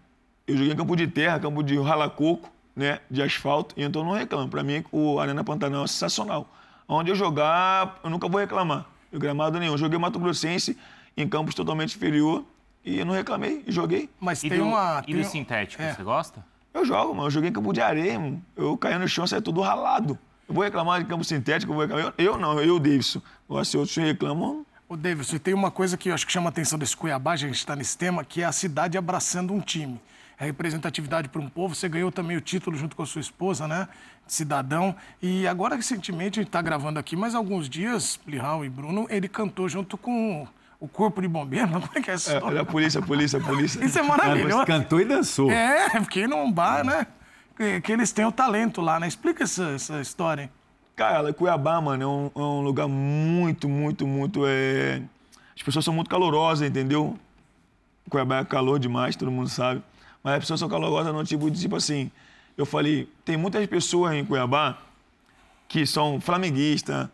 S3: Eu joguei em campo de terra, campo de ralacoco, né? De asfalto, e então eu não reclamo. Para mim, o Arena Pantanal é sensacional. Onde eu jogar, eu nunca vou reclamar. Eu gramado nenhum. Eu joguei Mato Grossense em campos totalmente inferior e eu não reclamei e joguei.
S4: Mas
S2: E
S4: tem
S2: do,
S4: uma.
S2: e
S4: tem
S2: do
S4: um-
S2: sintético,
S4: é.
S2: você gosta?
S3: Eu jogo, mano. Eu joguei em campo de areia, mano. Eu caí no chão, saí tudo ralado. Eu vou reclamar de campo sintético, eu vou reclamar. Eu, eu não, eu, Davidson. Agora, se outros reclamam,
S4: Ô, Davidson, e tem uma coisa que eu acho que chama a atenção desse Cuiabá, a gente está nesse tema, que é a cidade abraçando um time. É representatividade para um povo. Você ganhou também o título junto com a sua esposa, né? De cidadão. E agora, recentemente, a gente está gravando aqui, mas alguns dias, Plihal e Bruno, ele cantou junto com o Corpo de Bombeiro. Como é que é essa
S3: é,
S4: história?
S3: é a polícia, a polícia, a polícia.
S4: Isso é maravilhoso.
S1: Cantou e dançou.
S4: É, porque num bar, né? Que, que eles têm o talento lá, né? Explica essa, essa história, hein?
S3: Cara, Cuiabá, mano, é um, é um lugar muito, muito, muito. É... As pessoas são muito calorosas, entendeu? Cuiabá é calor demais, todo mundo sabe. Mas as pessoas são calorosas no tipo de tipo assim. Eu falei, tem muitas pessoas em Cuiabá que são flamenguista,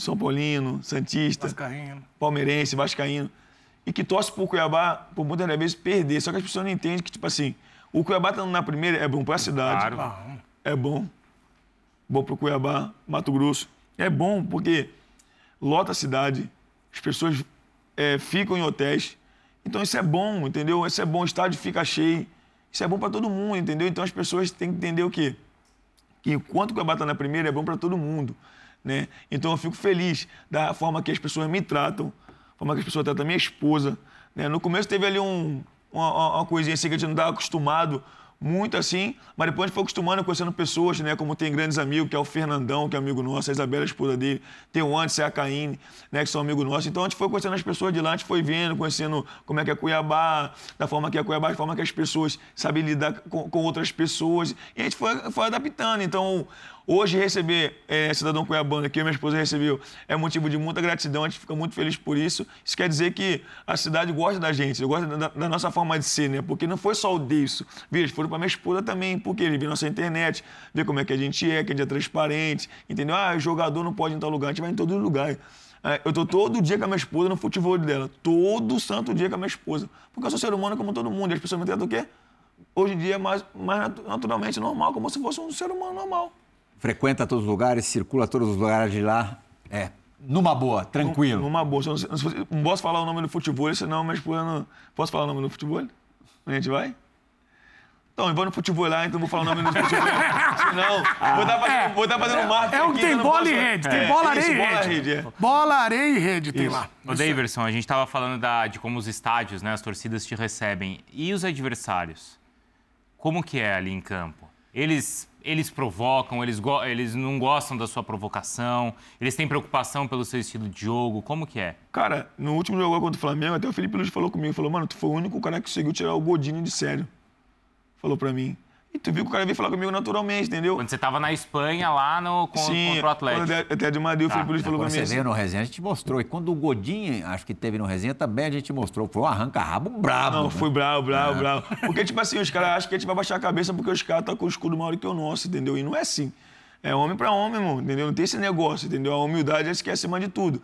S3: São Paulino, Santista,
S4: Vascaíno.
S3: palmeirense, vascaíno, e que torce pro Cuiabá, por muitas das vezes, perder. Só que as pessoas não entendem que, tipo assim, o Cuiabá estando na primeira é bom pra cidade
S2: Claro.
S3: é bom. Bom para o Cuiabá, Mato Grosso. É bom porque lota a cidade, as pessoas é, ficam em hotéis. Então isso é bom, entendeu? Isso é bom, o estádio fica cheio. Isso é bom para todo mundo, entendeu? Então as pessoas têm que entender o quê? Que enquanto o Cuiabá está na primeira, é bom para todo mundo. Né? Então eu fico feliz da forma que as pessoas me tratam, da forma que as pessoas tratam minha esposa. Né? No começo teve ali um, uma, uma coisinha assim que a gente não estava acostumado, muito assim, mas depois a gente foi acostumando, conhecendo pessoas, né? Como tem grandes amigos, que é o Fernandão, que é amigo nosso, a Isabela, a esposa dele, tem o e a Caíne, né? Que são amigos nossos. Então a gente foi conhecendo as pessoas de lá, a gente foi vendo, conhecendo como é que é Cuiabá, da forma que é Cuiabá, da forma que as pessoas sabem lidar com, com outras pessoas. E a gente foi, foi adaptando. Então, hoje receber é, cidadão cuiabano que minha esposa recebeu é motivo de muita gratidão, a gente fica muito feliz por isso. Isso quer dizer que a cidade gosta da gente, gosta da, da nossa forma de ser, né? Porque não foi só o. Viu? Eles foram para minha esposa também, porque ele viu nossa internet, vê como é que a gente é, que a gente é transparente, entendeu? Ah, jogador não pode ir em tal lugar, a gente vai em todo lugar. É, Eu tô todo dia com a minha esposa no futebol dela. Todo santo dia com a minha esposa. Porque eu sou ser humano como todo mundo. E as pessoas me tratam o quê? Hoje em dia, mais, mais natu- naturalmente normal, como se fosse um ser humano normal.
S1: Frequenta todos os lugares, circula todos os lugares de lá. É, numa boa, tranquilo.
S3: Numa boa. Não, não posso falar o nome do futebol, senão minha esposa não... Posso falar o nome do futebol? A gente vai? Então, eu vou no futebol lá, então vou falar o nome do futebol. Senão, vou estar fazendo, vou estar fazendo marketing
S4: É o que
S3: aqui,
S4: tem bola
S3: posso-
S4: e rede. Tem
S3: É,
S4: bola,
S3: isso,
S4: areia e rede.
S3: rede, é.
S4: Bola, areia e rede tem lá.
S2: Ô, Daverson, a gente estava falando da- de como os estádios, né, as torcidas te recebem. E os adversários? Como que é ali em campo? Eles, eles provocam, eles, eles não gostam da sua provocação, eles têm preocupação pelo seu estilo de jogo, como que é?
S3: Cara, no último jogo contra o Flamengo, até o Felipe Luiz falou comigo, falou, mano, tu foi o único cara que conseguiu tirar o Godinho de sério. Falou pra mim. E tu viu que o cara veio falar comigo naturalmente, entendeu?
S2: Quando você estava na Espanha, lá no, con-
S3: Sim,
S2: contra o Atlético.
S3: até- de Madrid, o
S2: Tá,
S3: Felipe Luiz falou pra
S1: Quando você
S3: assim.
S1: veio no resenha, a gente mostrou. E quando o Godinho, acho que teve no resenha, também a gente mostrou. Foi um arranca-rabo brabo.
S3: Não,
S1: né?
S3: fui bravo, bravo, bravo. Porque, tipo assim, os caras acham que a gente vai baixar a cabeça porque os caras estão com o escudo maior que o nosso, entendeu? E não é assim. É homem pra homem, irmão, entendeu? Não tem esse negócio, entendeu? A humildade acho que é acima de tudo.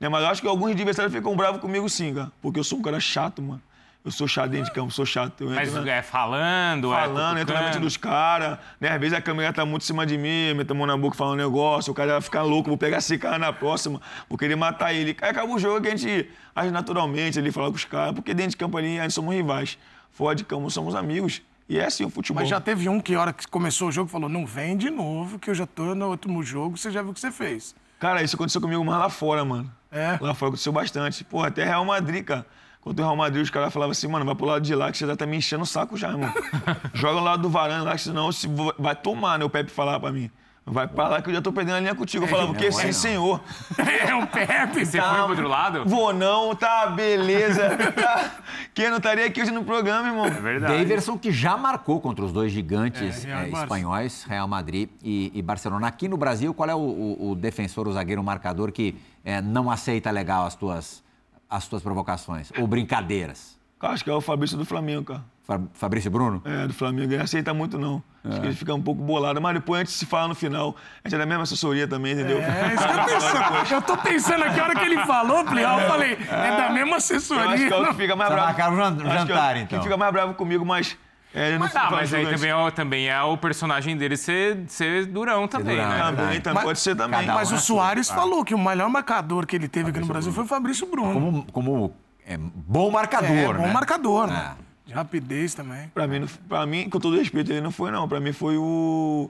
S3: Né? Mas eu acho que alguns adversários ficam bravos comigo sim, cara. Porque eu sou um cara chato, mano. Eu sou chato dentro de campo, sou chato. Eu
S2: Mas
S3: na-
S2: é falando,
S3: falando,
S2: é
S3: entra na mente dos caras, né? Às vezes a câmera tá muito em cima de mim, mete a mão na boca falando um negócio, o cara vai ficar louco, vou pegar esse cara na próxima, vou querer matar ele. Aí acaba o jogo que a gente age naturalmente ali, falar com os caras, porque dentro de campo ali a gente somos rivais. Fora de campo somos amigos. E é assim o futebol.
S4: Mas já teve um que, a hora que começou o jogo, falou: não vem de novo, que eu já tô no último jogo, você já viu o que você fez.
S3: Cara, isso aconteceu comigo mais lá fora, mano.
S4: É?
S3: Lá fora aconteceu bastante. Pô, até Real Madrid, cara. Contra o Real Madrid, os caras falavam assim, mano, vai pro lado de lá que você já tá me enchendo o saco já, irmão. Joga no lado do varanda lá, que senão se vai tomar, né? O Pepe falava pra mim. Vai pra lá que eu já tô perdendo a linha contigo. Eu falava, o quê? Sim,
S1: não.
S3: senhor.
S4: É o Pepe.
S2: Você foi pro outro lado?
S3: Vou não, tá, beleza. Tá. Quem não estaria aqui hoje no programa, irmão?
S2: É verdade.
S1: Daverson que já marcou contra os dois gigantes
S4: É, Real Barça.
S1: espanhóis, Real Madrid e, e Barcelona. Aqui no Brasil, qual é o, o- o defensor, o zagueiro, o marcador que eh, não aceita legal as tuas, as tuas provocações ou brincadeiras?
S3: Acho que é o Fabrício do Flamengo, cara.
S1: Fa- Fabrício Bruno?
S3: É, do Flamengo. Ele não aceita muito, não. Acho que ele fica um pouco bolado. Mas depois a gente se fala no final. A gente é da mesma assessoria também, entendeu?
S4: É isso que eu tô pensando. Eu tô pensando aqui, a hora que ele falou, eu falei, é da mesma
S3: Eu acho
S4: assessoria.
S3: que é o que fica mais
S1: Só
S3: bravo.
S1: marcaram o jan-
S3: Acho que é o
S1: jantar, então.
S3: Que fica mais bravo comigo, mas. É, ele não
S2: Ah, mas aí também é, o- também é o personagem dele ser, ser durão também,
S1: durão,
S2: né?
S1: é.
S3: Também, também
S4: Mas-
S3: pode ser também.
S1: Um
S4: Mas o Soares falou que o melhor marcador que ele teve aqui no Brasil foi o Fabrício Bruno.
S1: Como, como é, bom marcador,
S4: é, bom
S1: né?
S4: marcador,
S1: É.
S4: né? De rapidez também.
S3: Pra mim, pra mim, com todo respeito, ele não foi, não. Pra mim foi o.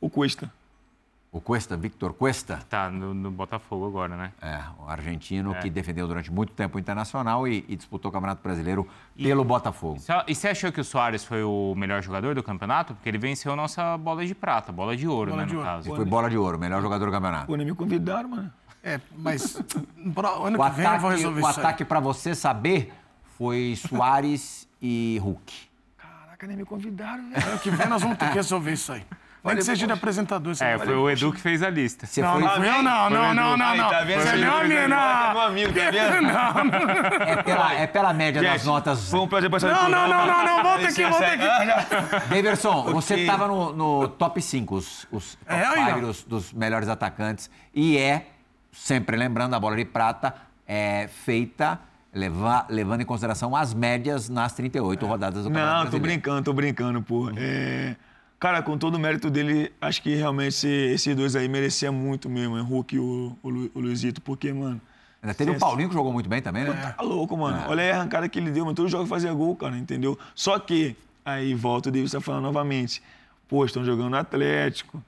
S3: O Cuesta.
S1: O Cuesta, Victor Cuesta,
S2: Tá no, no Botafogo agora, né?
S1: é, o argentino que defendeu durante muito tempo o Internacional e, e disputou o Campeonato Brasileiro pelo Botafogo.
S2: E você achou que o Soares foi o melhor jogador do campeonato? Porque ele venceu a nossa bola de prata, bola de ouro,
S4: Bola
S2: né,
S4: de
S2: no
S4: ouro.
S2: caso.
S1: Foi bola de ouro, melhor jogador do campeonato.
S3: Nem me convidaram, mano.
S4: É, mas pro ano
S1: O
S4: que vem eu vou
S1: ataque,
S4: resolver
S1: o
S4: isso aí.
S1: ataque para você saber foi Soares e Hulk.
S3: Caraca, nem me convidaram, velho.
S4: Ano que vem nós vamos ter que resolver isso aí. Nem que seja de apresentador. você
S2: É, foi o Edu que fez a lista.
S1: Você
S4: Não,
S1: foi,
S4: não não, não, não, não, não.
S3: tá vendo?
S4: Você
S3: Você
S4: não, não.
S3: meu amigo, tá vendo?
S1: é, pela, é pela média das notas.
S3: Foi um prazer passar
S4: Não, não, não, não, não, volta aqui, volta aqui.
S1: Daverson, você estava no, no top 5, os, os top
S4: É, aí,
S1: 5
S4: ó.
S1: dos, dos melhores atacantes. E é, sempre lembrando, a bola de prata é feita leva- levando em consideração as médias nas 38 rodadas do Campeonato
S3: Não, tô
S1: Brasileiro.
S3: brincando, tô brincando, pô. É, Cara, com todo o mérito dele, acho que realmente esse- esses dois aí merecia muito mesmo, o Hulk e o, o, Lu- o Luizito, porque, mano.
S1: Ainda teve o
S3: Sim,
S1: Paulinho que jogou muito bem também, né?
S3: Tá louco, mano. Olha aí a arrancada que ele deu, mano. Todo jogo fazia gol, cara, entendeu? Só que, aí volta o Davis tá falando novamente. Pô, estão jogando no Atlético.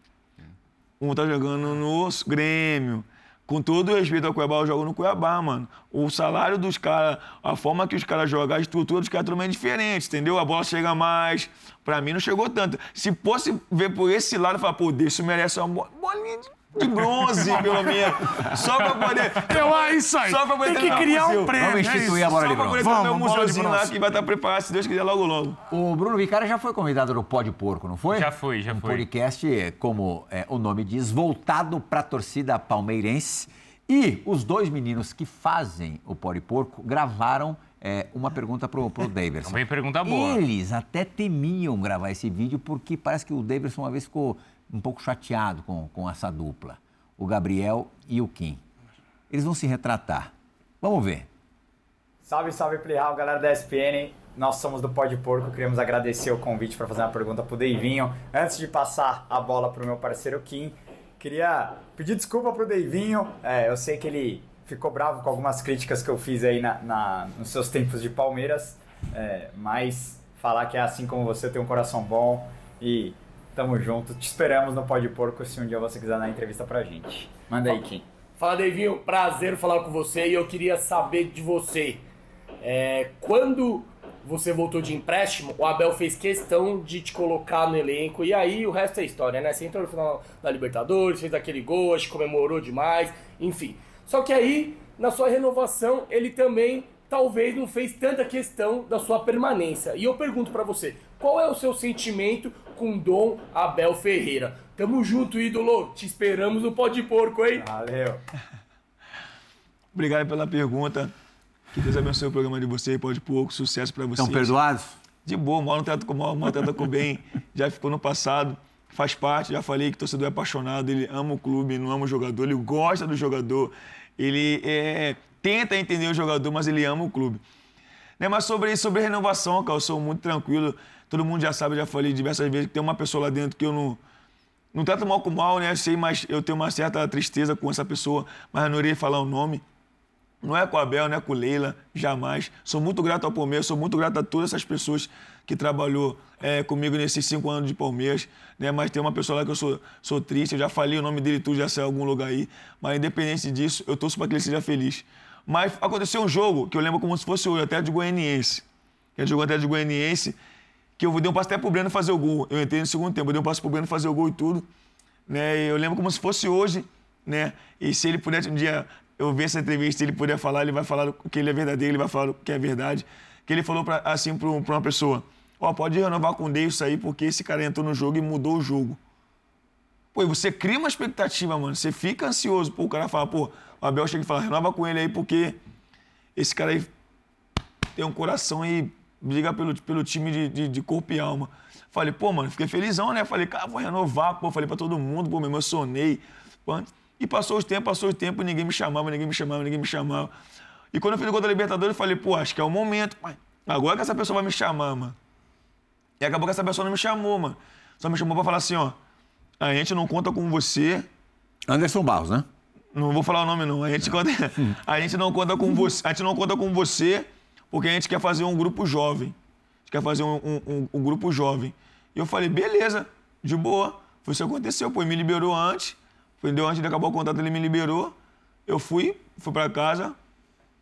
S3: Um tá jogando no Grêmio. Com todo respeito ao Cuiabá, eu jogo no Cuiabá, mano. O salário dos caras, a forma que os caras jogam, a estrutura dos caras é totalmente diferente, entendeu? A bola chega mais. Pra mim não chegou tanto. Se fosse ver por esse lado, falar, pô, deixa merece uma bo- bolinha de de bronze, pelo menos. Só pra poder.
S4: Eu, ah, isso aí.
S3: Só pra poder
S4: Tem que criar um prêmio.
S1: Vamos
S4: é
S1: instituir
S4: isso.
S1: a bola
S3: Só
S1: de
S3: pra
S1: bronze.
S3: poder ter um museuzinho lá que vai estar preparado, se Deus quiser, logo, logo.
S1: O Bruno Vicária já foi convidado no Pó de Porco, não foi?
S2: Já foi, já
S1: um
S2: foi.
S1: podcast, como é, o nome diz, voltado para a torcida palmeirense. E os dois meninos que fazem o Pó de Porco gravaram é, uma pergunta pro, pro Davidson.
S2: Também pergunta boa.
S1: Eles até temiam gravar esse vídeo porque parece que o Davidson uma vez ficou um pouco chateado com, com essa dupla, o Gabriel e o Kim. Eles vão se retratar. Vamos ver.
S6: Salve, salve, Playhall, galera da ESPN. Nós somos do Pode Porco, queremos agradecer o convite para fazer uma pergunta pro Deivinho. Antes de passar a bola pro meu parceiro Kim, queria pedir desculpa pro Deivinho. É, eu sei que ele ficou bravo com algumas críticas que eu fiz aí na, na- nos seus tempos de Palmeiras, é, mas falar que é assim como você tem um coração bom e tamo junto. Te esperamos no Pode Porco se um dia você quiser dar entrevista pra gente. Manda aí, Kim.
S7: Fala, Deivinho. Prazer falar com você e eu queria saber de você. É, quando você voltou de empréstimo, o Abel fez questão de te colocar no elenco e aí o resto é história, né? Você entrou no final da Libertadores, fez aquele gol, acho que comemorou demais, enfim. Só que aí, na sua renovação, ele também talvez não fez tanta questão da sua permanência. E eu pergunto pra você, qual é o seu sentimento com Dom Abel Ferreira? Tamo junto, ídolo. Te esperamos no Pó de Porco, hein?
S6: Valeu!
S3: Obrigado pela pergunta. Que Deus abençoe o programa de vocês, pode pouco, sucesso pra vocês.
S1: Estão perdoados?
S3: De boa, mal não trata com mal, mal trata com bem. Já ficou no passado, faz parte. Já falei que o torcedor é apaixonado, ele ama o clube, não ama o jogador, ele gosta do jogador, ele é, tenta entender o jogador, mas ele ama o clube. Né, mas sobre, sobre renovação, cara, eu sou muito tranquilo. Todo mundo já sabe, já falei diversas vezes que tem uma pessoa lá dentro que eu não. Não trato mal com mal, né? Sei, mas eu tenho uma certa tristeza com essa pessoa, mas eu não irei falar o nome. Não é com a Abel, não é com Leila, jamais. Sou muito grato ao Palmeiras, sou muito grato a todas essas pessoas que trabalhou é, comigo nesses cinco anos de Palmeiras. Né? Mas tem uma pessoa lá que eu sou, sou triste, eu já falei o nome dele tudo, já saiu algum lugar aí. Mas independente disso, eu torço para que ele seja feliz. Mas aconteceu um jogo que eu lembro como se fosse o até de Goianiense. Ele jogou até de Goianiense, que eu dei um passe até pro Breno fazer o gol. Eu entrei no segundo tempo, eu dei um passe pro Breno fazer o gol e tudo. né? Eu lembro como se fosse hoje, né? E se ele pudesse um dia eu ver essa entrevista, ele puder falar, ele vai falar que ele é verdadeiro, ele vai falar que é verdade. Que ele falou pra, assim para uma pessoa: Ó, oh, pode renovar com o Deus aí, porque esse cara entrou no jogo e mudou o jogo. Pô, e você cria uma expectativa, mano. Você fica ansioso. Pô, o cara fala, pô, o Abel chega e fala, renova com ele aí, porque esse cara aí tem um coração e briga pelo, pelo time de, de, de corpo e alma. Falei, pô, mano, fiquei felizão, né? Falei, cara, vou renovar, pô. Falei pra todo mundo, pô, me emocionei. Pô. E passou os tempos, passou o tempo, ninguém me chamava, ninguém me chamava, ninguém me chamava. E quando eu fiz o gol da Libertadores, eu falei, pô, acho que é o momento, pai. Agora que essa pessoa vai me chamar, mano. E acabou que essa pessoa não me chamou, mano. Só me chamou pra falar assim, ó. A gente não conta com você.
S1: Anderson Barros, né?
S3: Não vou falar o nome, não. A gente, conta... a gente não conta com você. A gente não conta com você porque a gente quer fazer um grupo jovem. A gente quer fazer um, um, um, grupo jovem. E eu falei, beleza, de boa. Foi isso que aconteceu. Pô, ele me liberou antes. Entendeu? Antes de acabar o contrato, ele me liberou. Eu fui, fui para casa,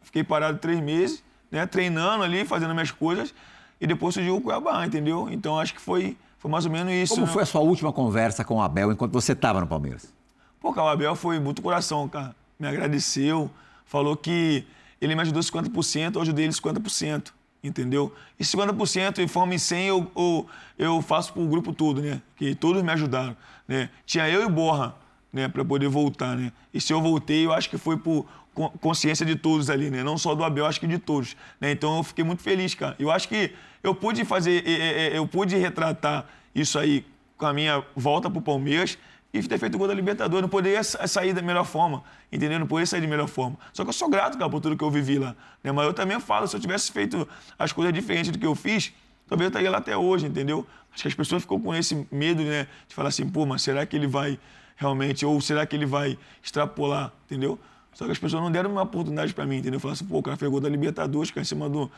S3: fiquei parado três meses, né? Treinando ali, fazendo minhas coisas. E depois surgiu o Cuiabá, entendeu? Então acho que foi, foi mais ou menos isso.
S1: Como
S3: né?
S1: foi a sua última conversa com o Abel enquanto você estava no Palmeiras?
S3: Pô, cara, o Abel foi muito coração, cara. Me agradeceu, falou que ele me ajudou 50%, eu ajudei ele 50%, entendeu? E 50% em forma em 100 eu, eu, eu faço pro grupo todo, né? Que todos me ajudaram, né? Tinha eu e Borra, né, para poder voltar, né? E se eu voltei, eu acho que foi por consciência de todos ali, né? Não só do Abel, acho que de todos. Né? Então eu fiquei muito feliz, cara. Eu acho que eu pude fazer, eu pude retratar isso aí com a minha volta pro Palmeiras e ter feito o gol da Libertadores. Não poderia sair da melhor forma, entendeu? Não poderia sair de melhor forma. Só que eu sou grato, cara, por tudo que eu vivi lá. Né? Mas eu também falo, se eu tivesse feito as coisas diferentes do que eu fiz, talvez eu estaria lá até hoje, entendeu? Acho que as pessoas ficam com esse medo, né? De falar assim, pô, mas será que ele vai realmente, ou será que ele vai extrapolar, entendeu? Só que as pessoas não deram uma oportunidade para mim, entendeu? Falaram assim, pô, o cara pegou da Libertadores, cara, em cima do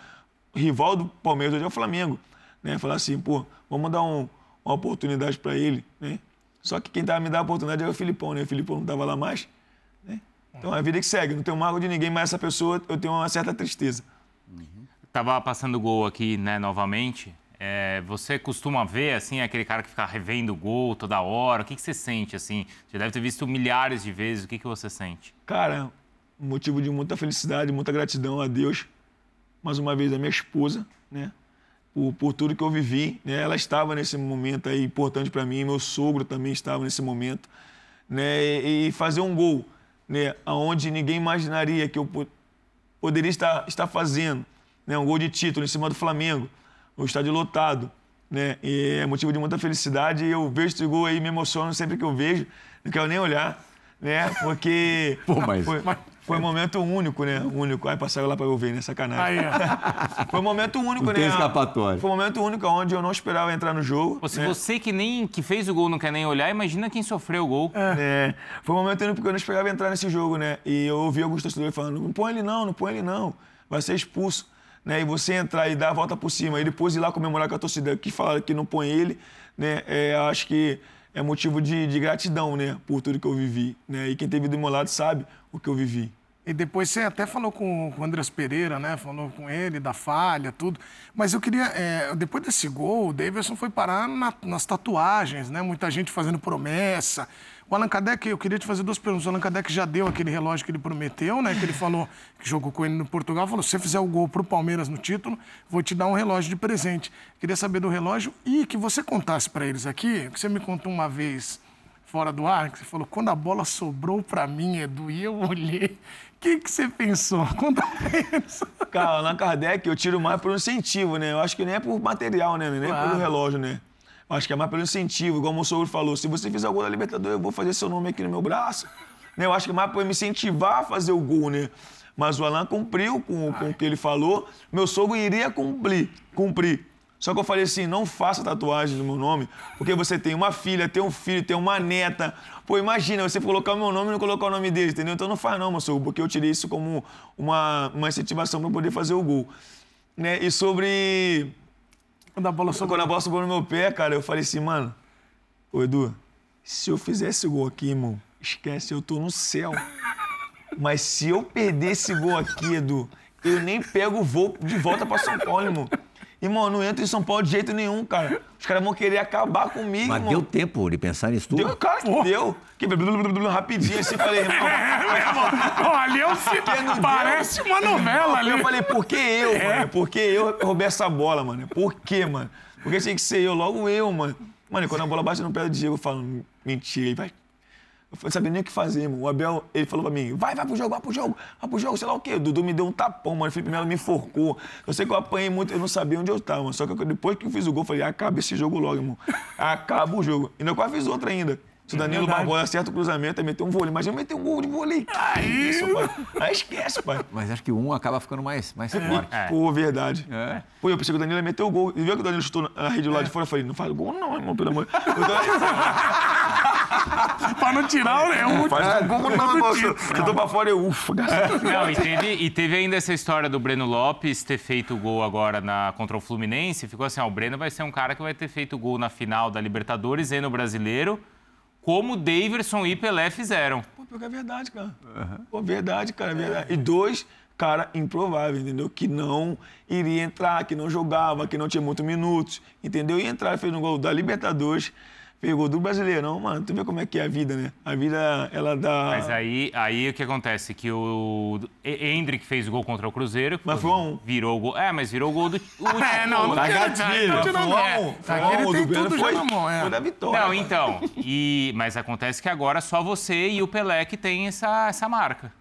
S3: rival do Palmeiras, hoje é o Flamengo. Né? Falar assim, pô, vamos dar um, uma oportunidade para ele, né? Só que quem tava me dando a oportunidade era o Filipão, né? O Filipão não tava lá mais, né? Então é a vida que segue, não tenho mágoa de ninguém, mas essa pessoa eu tenho uma certa tristeza.
S2: Uhum. Tava passando gol aqui, né, novamente. É, você costuma ver, assim, aquele cara que fica revendo o gol toda hora? O que, que você sente, assim? Você deve ter visto milhares de vezes. O que, que você sente?
S3: Cara, um motivo de muita felicidade, muita gratidão a Deus. Mais uma vez, a minha esposa, né? Por, por tudo que eu vivi, né? Ela estava nesse momento aí importante para mim. Meu sogro também estava nesse momento, né? E, e fazer um gol, né? Aonde ninguém imaginaria que eu poderia estar, estar fazendo, né? Um gol de título em cima do Flamengo o estádio lotado. Né? E é motivo de muita felicidade. E eu vejo esse gol aí, me emociono sempre que eu vejo. Não quero nem olhar, né? Porque
S1: Pô, mas...
S3: foi, foi um momento único, né? Único. Aí passaram lá para eu ver, né? Sacanagem. Aí, foi um momento único,
S1: não
S3: né?
S1: Tem escapatório.
S3: Foi um momento único onde eu não esperava entrar no jogo.
S2: Se
S3: né?
S2: você que nem que fez o gol não quer nem olhar, imagina quem sofreu o gol.
S3: É. Foi um momento único porque eu não esperava entrar nesse jogo, né? E eu ouvi alguns torcedores falando: não põe ele não, não põe ele não. Vai ser expulso né? E você entrar e dar a volta por cima e depois ir lá comemorar com a torcida que falaram que não põe ele, né? É, acho que é motivo de, de, gratidão, né? Por tudo que eu vivi, né? E quem teve do meu lado sabe o que eu vivi.
S4: E depois você até falou com, o Andrés Pereira, né? Falou com ele da falha, tudo. Mas eu queria, é, depois desse gol, o Davidson foi parar na, nas tatuagens, né? Muita gente fazendo promessa. O Allan Kardec, eu queria te fazer duas perguntas. O Allan Kardec já deu aquele relógio que ele prometeu, né? Que ele falou que jogou com ele no Portugal. Falou: se você fizer o gol pro Palmeiras no título, vou te dar um relógio de presente. Queria saber do relógio e que você contasse para eles aqui, que você me contou uma vez fora do ar, que você falou: quando a bola sobrou para mim, Edu, e eu olhei. O que, que você pensou? Conta isso.
S3: Cara, Allan Kardec, eu tiro mais por um incentivo, né? Eu acho que nem é por material, né? Nem claro. pelo relógio, né? Acho que é mais pelo incentivo, igual o meu sogro falou. Se você fizer o gol da Libertadores, eu vou fazer seu nome aqui no meu braço. Né? Eu acho que é mais para me incentivar a fazer o gol, né? Mas o Alan cumpriu com, com o que ele falou. Meu sogro iria cumprir, cumprir. Só que eu falei assim, não faça tatuagem no meu nome, porque você tem uma filha, tem um filho, tem uma neta. Pô, imagina, você colocar o meu nome e não colocar o nome dele, entendeu? Então não faz não, sogro, porque eu tirei isso como uma, uma incentivação para poder fazer o gol. Né? E sobre
S4: quando a bola sobrou.
S3: Quando a bola sobrou no meu pé, cara, eu falei assim, mano, ô Edu, se eu fizesse gol aqui, irmão, esquece, eu tô no céu. Mas se eu perder esse gol aqui, Edu, eu nem pego o voo de volta para São Paulo, irmão. Irmão, não entro em São Paulo de jeito nenhum, cara. Os caras vão querer acabar comigo,
S1: Mas
S3: irmão.
S1: deu tempo de pensar nisso tudo?
S3: Deu, cara, que deu. Que blu, blu, blu, blu, rapidinho assim, falei, irmão.
S4: Ci-
S3: Porque não
S4: Parece
S3: deu.
S4: uma novela ali.
S3: Eu falei, por que eu,
S4: É.
S3: mano? Por que eu roubei essa bola, mano? Por que, mano? Porque tinha que ser eu, logo eu, mano. Mano, e quando a bola bate no pé do Diego, eu falo, mentira, ele vai. Eu não sabia nem o que fazer, irmão. O Abel, ele falou pra mim, vai, vai pro jogo, vai pro jogo, vai pro jogo, sei lá o quê. O Dudu me deu um tapão, mano. O Felipe Melo me enforcou. Eu sei que eu apanhei muito, eu não sabia onde eu tava, mano. Só que depois que eu fiz o gol, eu falei, acaba esse jogo logo, irmão. Acaba o jogo. E eu quase fiz outro ainda. Se o Danilo Barbosa acerta o cruzamento, aí meteu um vôlei. Mas eu meti um gol de vôlei. Aí, isso, pai. Aí esquece, pai.
S1: Mas acho que um acaba ficando mais, mais forte.
S2: É.
S3: Pô, verdade.
S1: É.
S3: Pô, eu pensei que o Danilo ia meter o gol. E viu que o Danilo chutou na rede lá de fora? Eu falei, não faz gol não, irmão, pelo amor.
S4: Pra não tirar o leão.
S3: tô- Faz gol não, irmão. Eu tô pra fora, eu ufa,
S2: Não, e teve, e teve ainda essa história do Breno Lopes ter feito o gol agora na, contra o Fluminense. Ficou assim, ó, o Breno vai ser um cara que vai ter feito gol na final da Libertadores e no Brasileiro, como Daverson e Pelé fizeram.
S3: Pô, pior que é verdade, cara. Pô, verdade, cara, é verdade. E dois, cara, improvável, entendeu? Que não iria entrar, que não jogava, que não tinha muitos minutos, entendeu? E entrar, fez um gol da Libertadores, fez gol do Brasileirão, mano. Tu vê como é que é a vida, né? A vida, ela dá...
S2: Mas aí, aí o que acontece? Que o Hendrick fez o gol contra o Cruzeiro.
S3: Mas foi um.
S2: Virou o gol. É, mas virou o gol do. o
S4: É, não, não
S3: Tá gatilho,
S4: tá
S3: um,
S4: é, tem
S3: do Breno
S4: tudo já
S3: foi-
S4: na mão, é.
S3: Foi da vitória.
S2: Não, então. E, mas acontece que agora só você e o Pelé que tem essa, essa marca.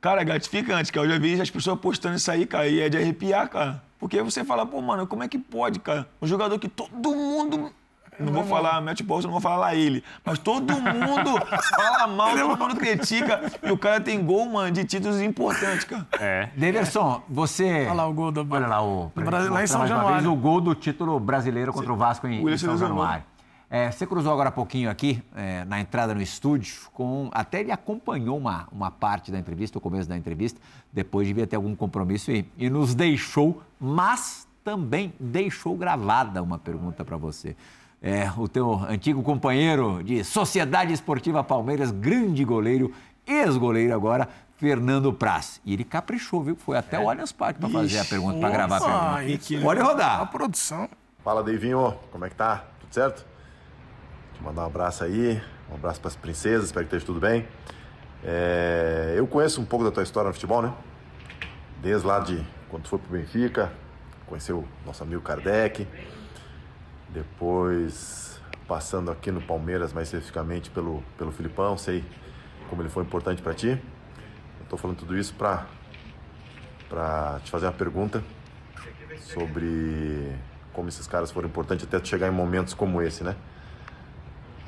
S3: Cara, é gratificante, cara. Eu já vi as pessoas postando isso aí, cara, e é de arrepiar, cara. Porque você fala, pô, mano, como é que pode, cara? Um jogador que todo mundo. Não vou falar Matt Bolsa, não vou falar lá ele. Mas todo mundo fala mal, todo mundo critica. E o cara tem gol, mano, de títulos importantes, cara.
S2: É.
S1: Deverson, você.
S4: Olha lá o gol do
S1: Olha lá o.
S4: Brasil- lá em São Januário.
S1: vez o gol do título brasileiro contra o Vasco em, em São. Januário. É, você cruzou agora há pouquinho aqui, é, na entrada no estúdio, com. Até ele acompanhou uma, uma parte da entrevista, o começo da entrevista, depois devia ter algum compromisso e, e nos deixou, mas também deixou gravada uma pergunta para você. É, o teu antigo companheiro de Sociedade Esportiva Palmeiras, grande goleiro, ex-goleiro agora, Fernando Praz. E ele caprichou, viu? Foi até o Allianz Parque para fazer a pergunta, para gravar a pergunta.
S4: isso.
S1: Pode
S4: A
S1: rodar.
S4: produção.
S5: Fala, Deivinho, como é que tá? Tudo certo? Te mandar um abraço aí, um abraço para as princesas, espero que esteja tudo bem. É, eu conheço um pouco da tua história no futebol, né? Desde lá de quando tu foi pro Benfica, conheceu o nosso amigo Kardec, depois passando aqui no Palmeiras, mais especificamente pelo, pelo Filipão, sei como ele foi importante para ti. Tô falando tudo isso para te fazer uma pergunta sobre como esses caras foram importantes até chegar em momentos como esse, né?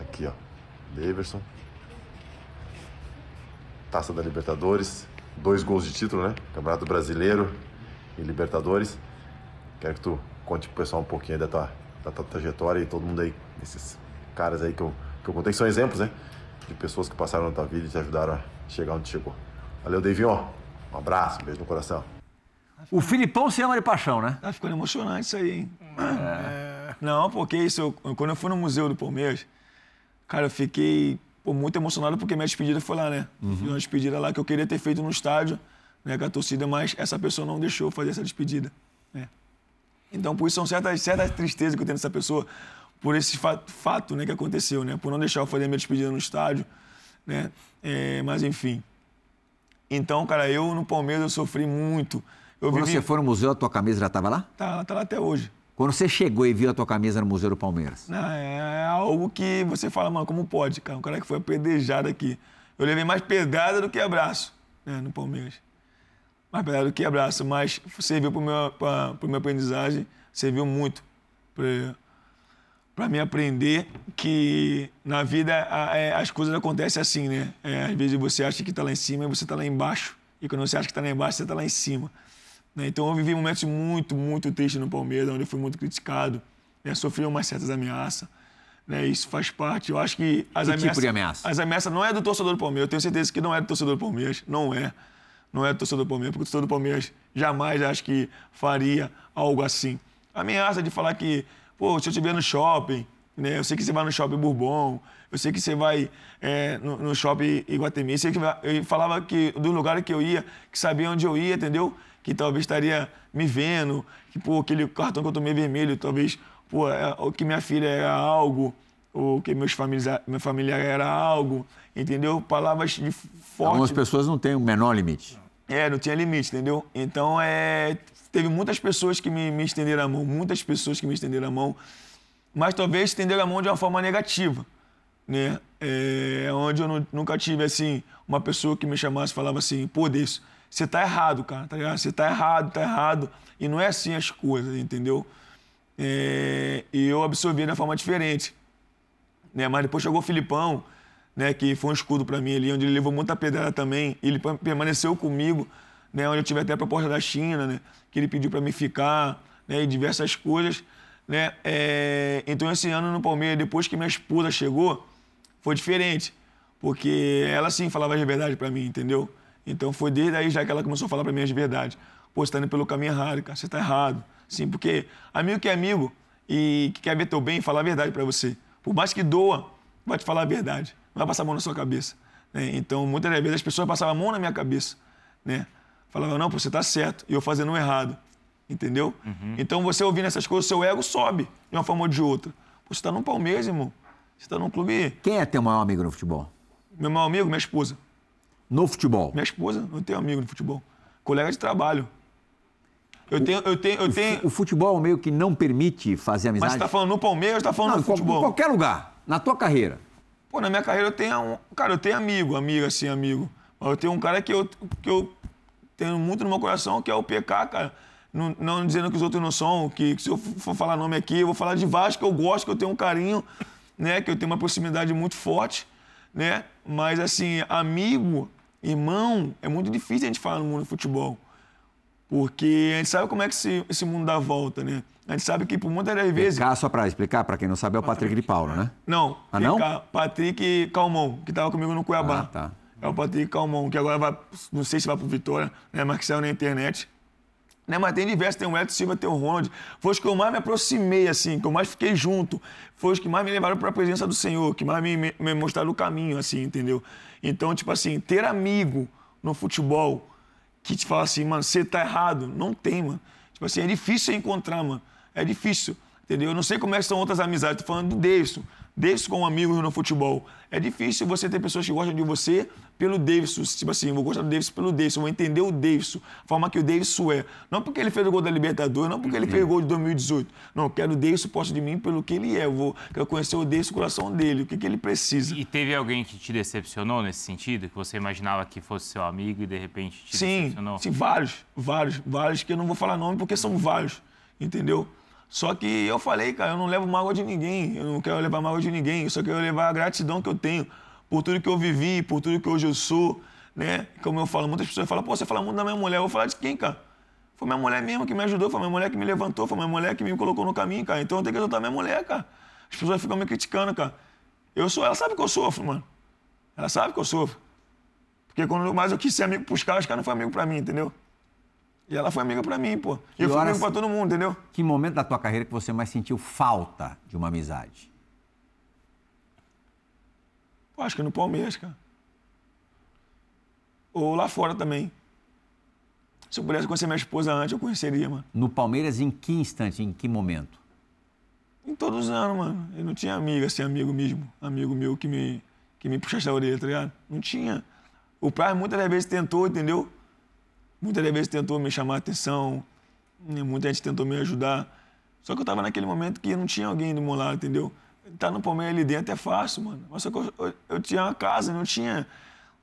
S5: Aqui, ó. Daverson. Taça da Libertadores. Dois gols de título, né? Campeonato Brasileiro e Libertadores. Quero que tu conte pro pessoal um pouquinho da tua, da tua trajetória e todo mundo aí, esses caras aí que eu, que eu contei, que são exemplos, né? De pessoas que passaram na tua vida e te ajudaram a chegar onde chegou. Valeu, Davinho. Um abraço, um beijo no coração.
S1: O Filipão se ama de paixão, né?
S3: Tá ficando emocionante isso aí, hein? Não, porque isso, eu- quando eu fui no Museu do Palmeiras, cara, eu fiquei pô, muito emocionado porque minha despedida foi lá, né? Fiz uma despedida lá que eu queria ter feito no estádio, né, com a torcida, mas essa pessoa não deixou fazer essa despedida, né? Então, por isso, são certas, certas tristezas que eu tenho dessa pessoa, por esse fato, fato né, que aconteceu, né? Por não deixar eu fazer a minha despedida no estádio, né? É, mas, enfim. Então, cara, eu no Palmeiras eu sofri muito. Eu
S1: Quando
S3: vivi...
S1: você foi no museu, a tua camisa já estava lá?
S3: Tá, tá lá até hoje.
S1: Quando você chegou e viu a tua camisa no Museu do Palmeiras?
S3: Não, é algo que você fala, mano, como pode, cara? Um cara que foi apedrejado aqui. Eu levei mais pedrada do que abraço, né, no Palmeiras. Mais pedrada do que abraço, mas serviu para meu, pra, meu aprendizagem, serviu muito para mim aprender que na vida a- é, as coisas acontecem assim, né? É, às vezes você acha que está lá em cima e você está lá embaixo. E quando você acha que está lá embaixo, você está lá em cima. né? Então eu vivi momentos muito, muito tristes no Palmeiras, onde eu fui muito criticado, né? sofri umas certas ameaças. Né? Isso faz parte. Eu acho que as
S1: Que
S3: ameaças.
S1: tipo de ameaça?
S3: As ameaças não é do torcedor do Palmeiras. Eu tenho certeza que não é do torcedor do Palmeiras. Não é. Não é do torcedor do Palmeiras, porque o torcedor do Palmeiras jamais acho que faria algo assim. Ameaça de falar que, pô, se eu estiver no shopping, né? Eu sei que você vai no shopping Bourbon, eu sei que você vai é, no, no, shopping Iguatemi. Eu, sei que eu falava que do lugar que eu ia, que sabia onde eu ia, entendeu? Que talvez estaria me vendo, que, pô, aquele cartão que eu tomei vermelho, talvez, pô, é, que minha filha era algo, ou que meus familiares, minha família era algo, entendeu? Palavras de forte.
S1: Algumas pessoas não têm o menor limite.
S3: É, não tinha limite, entendeu? Então, é, teve muitas pessoas que me, me estenderam a mão, muitas pessoas que me estenderam a mão, mas talvez estenderam a mão de uma forma negativa, né? É, onde eu não, nunca tive, assim, uma pessoa que me chamasse e falava assim, pô, Deus, você tá errado, cara, tá ligado? Você tá errado, tá errado. E não é assim as coisas, entendeu? É, e eu absorvi de uma forma diferente. Né? Mas depois chegou o Filipão, né, que foi um escudo para mim ali, onde ele levou muita pedrada também. Ele permaneceu comigo, né, onde eu tive até a proposta da China, né, que ele pediu para mim ficar, né, e diversas coisas. Né? É, então, esse ano no Palmeiras, depois que minha esposa chegou, foi diferente, porque ela sim falava de verdade para mim, entendeu? Então, foi desde aí já que ela começou a falar para mim as verdades. Pô, você tá indo pelo caminho errado, cara, você tá errado. Sim, porque amigo que é amigo e que quer ver teu bem, fala a verdade para você. Por mais que doa, vai te falar a verdade não vai passar a mão na sua cabeça. Né? Então, muitas vezes as pessoas passavam a mão na minha cabeça. Né? Falavam, não, você está certo, e eu fazendo o errado. Entendeu? Uhum. Então, você ouvindo essas coisas, seu ego sobe de uma forma ou de outra. Você está num Palmeiras, irmão. Você está num clube.
S1: Quem é teu maior amigo no futebol?
S3: Meu maior amigo, minha esposa.
S1: No futebol?
S3: Minha esposa, não tenho amigo no futebol. Colega de trabalho. Eu tenho, eu tenho, eu tenho.
S1: O futebol meio que não permite fazer amizade.
S3: Mas você está falando no Palmeiras ou está falando não, no futebol?
S1: Em qualquer lugar, na tua carreira.
S3: Pô, na minha carreira eu tenho um. Cara, eu tenho amigo, amigo, assim, amigo. Eu tenho um cara que eu, que eu tenho muito no meu coração, que é o PK, cara. Não, não dizendo que os outros não são, que, que, se eu for falar nome aqui, eu vou falar de Vasco, que eu gosto, que eu tenho um carinho, né? Que eu tenho uma proximidade muito forte, né? Mas, assim, amigo, irmão, é muito difícil a gente falar no mundo do futebol. Porque a gente sabe como é que esse, esse mundo dá volta, né? A gente sabe que por muitas das vezes.
S1: PK, só para explicar, para quem não sabe, é o Patrick, Patrick de Paula, né?
S3: Não.
S1: Ah, não?
S3: PK, Patrick Calmon, que estava comigo no Cuiabá.
S1: Ah, tá.
S3: É o Patrick Calmon, que agora vai. Não sei se vai pro Vitória, né? Mas que saiu na internet. Né? Mas tem diversos, tem o Edson Silva, tem o Ronald. Foi os que eu mais me aproximei, assim, que eu mais fiquei junto. Foi os que mais me levaram para a presença do Senhor, que mais me, me, me mostraram o caminho, assim, entendeu? Então, tipo assim, ter amigo no futebol que te fala assim, mano, você tá errado, não tem, mano. Tipo assim, é difícil encontrar, mano é difícil, entendeu? Eu não sei como é que são outras amizades, estou falando do Davidson. Davidson com amigos no futebol. É difícil você ter pessoas que gostam de você pelo Davidson. Tipo assim, eu vou gostar do Davidson pelo Davidson, vou entender o Davidson, a forma que o Davidson é. Não porque ele fez o gol da Libertadores, não porque ele fez o gol de 2018. Não, quero o Davidson posto de mim pelo que ele é. Eu vou, quero conhecer o Davidson, o coração dele, o que, que ele precisa.
S2: E teve alguém que te decepcionou nesse sentido? Que você imaginava que fosse seu amigo e de repente te
S3: sim,
S2: decepcionou?
S3: Sim, vários, vários, vários que eu não vou falar nome porque são vários, entendeu? Só que eu falei, cara, eu não levo mágoa de ninguém, eu não quero levar mágoa de ninguém, eu só quero levar a gratidão que eu tenho por tudo que eu vivi, por tudo que hoje eu sou, né? Como eu falo, muitas pessoas falam, pô, você fala muito da minha mulher, eu vou falar de quem, cara? Foi minha mulher mesmo que me ajudou, foi minha mulher que me levantou, foi minha mulher que me colocou no caminho, cara. Então eu tenho que exaltar minha mulher, cara. As pessoas ficam me criticando, cara. Eu sou, ela sabe que eu sofro, mano. Ela sabe que eu sofro. Porque quando mais eu quis ser amigo pros caras, os caras não foram amigo pra mim, entendeu? E ela foi amiga para mim, pô. E eu fui amigo pra todo mundo, entendeu?
S1: Que momento da tua carreira que você mais sentiu falta de uma amizade?
S3: Pô, acho que no Palmeiras, cara. Ou lá fora também. Se eu pudesse conhecer minha esposa antes, eu conheceria, mano.
S1: No Palmeiras, em que instante, em que momento?
S3: Em todos os anos, mano. Eu não tinha amigo, assim, amigo mesmo. Amigo meu que me, que me puxasse a orelha, tá ligado? Não tinha. O pai muitas das vezes tentou, entendeu? Muitas vezes tentou me chamar a atenção, né, muita gente tentou me ajudar. Só que eu estava naquele momento que não tinha alguém do meu lado, entendeu? Tá no Palmeiras ali dentro é fácil, mano. Mas só que eu, eu, eu tinha uma casa, não tinha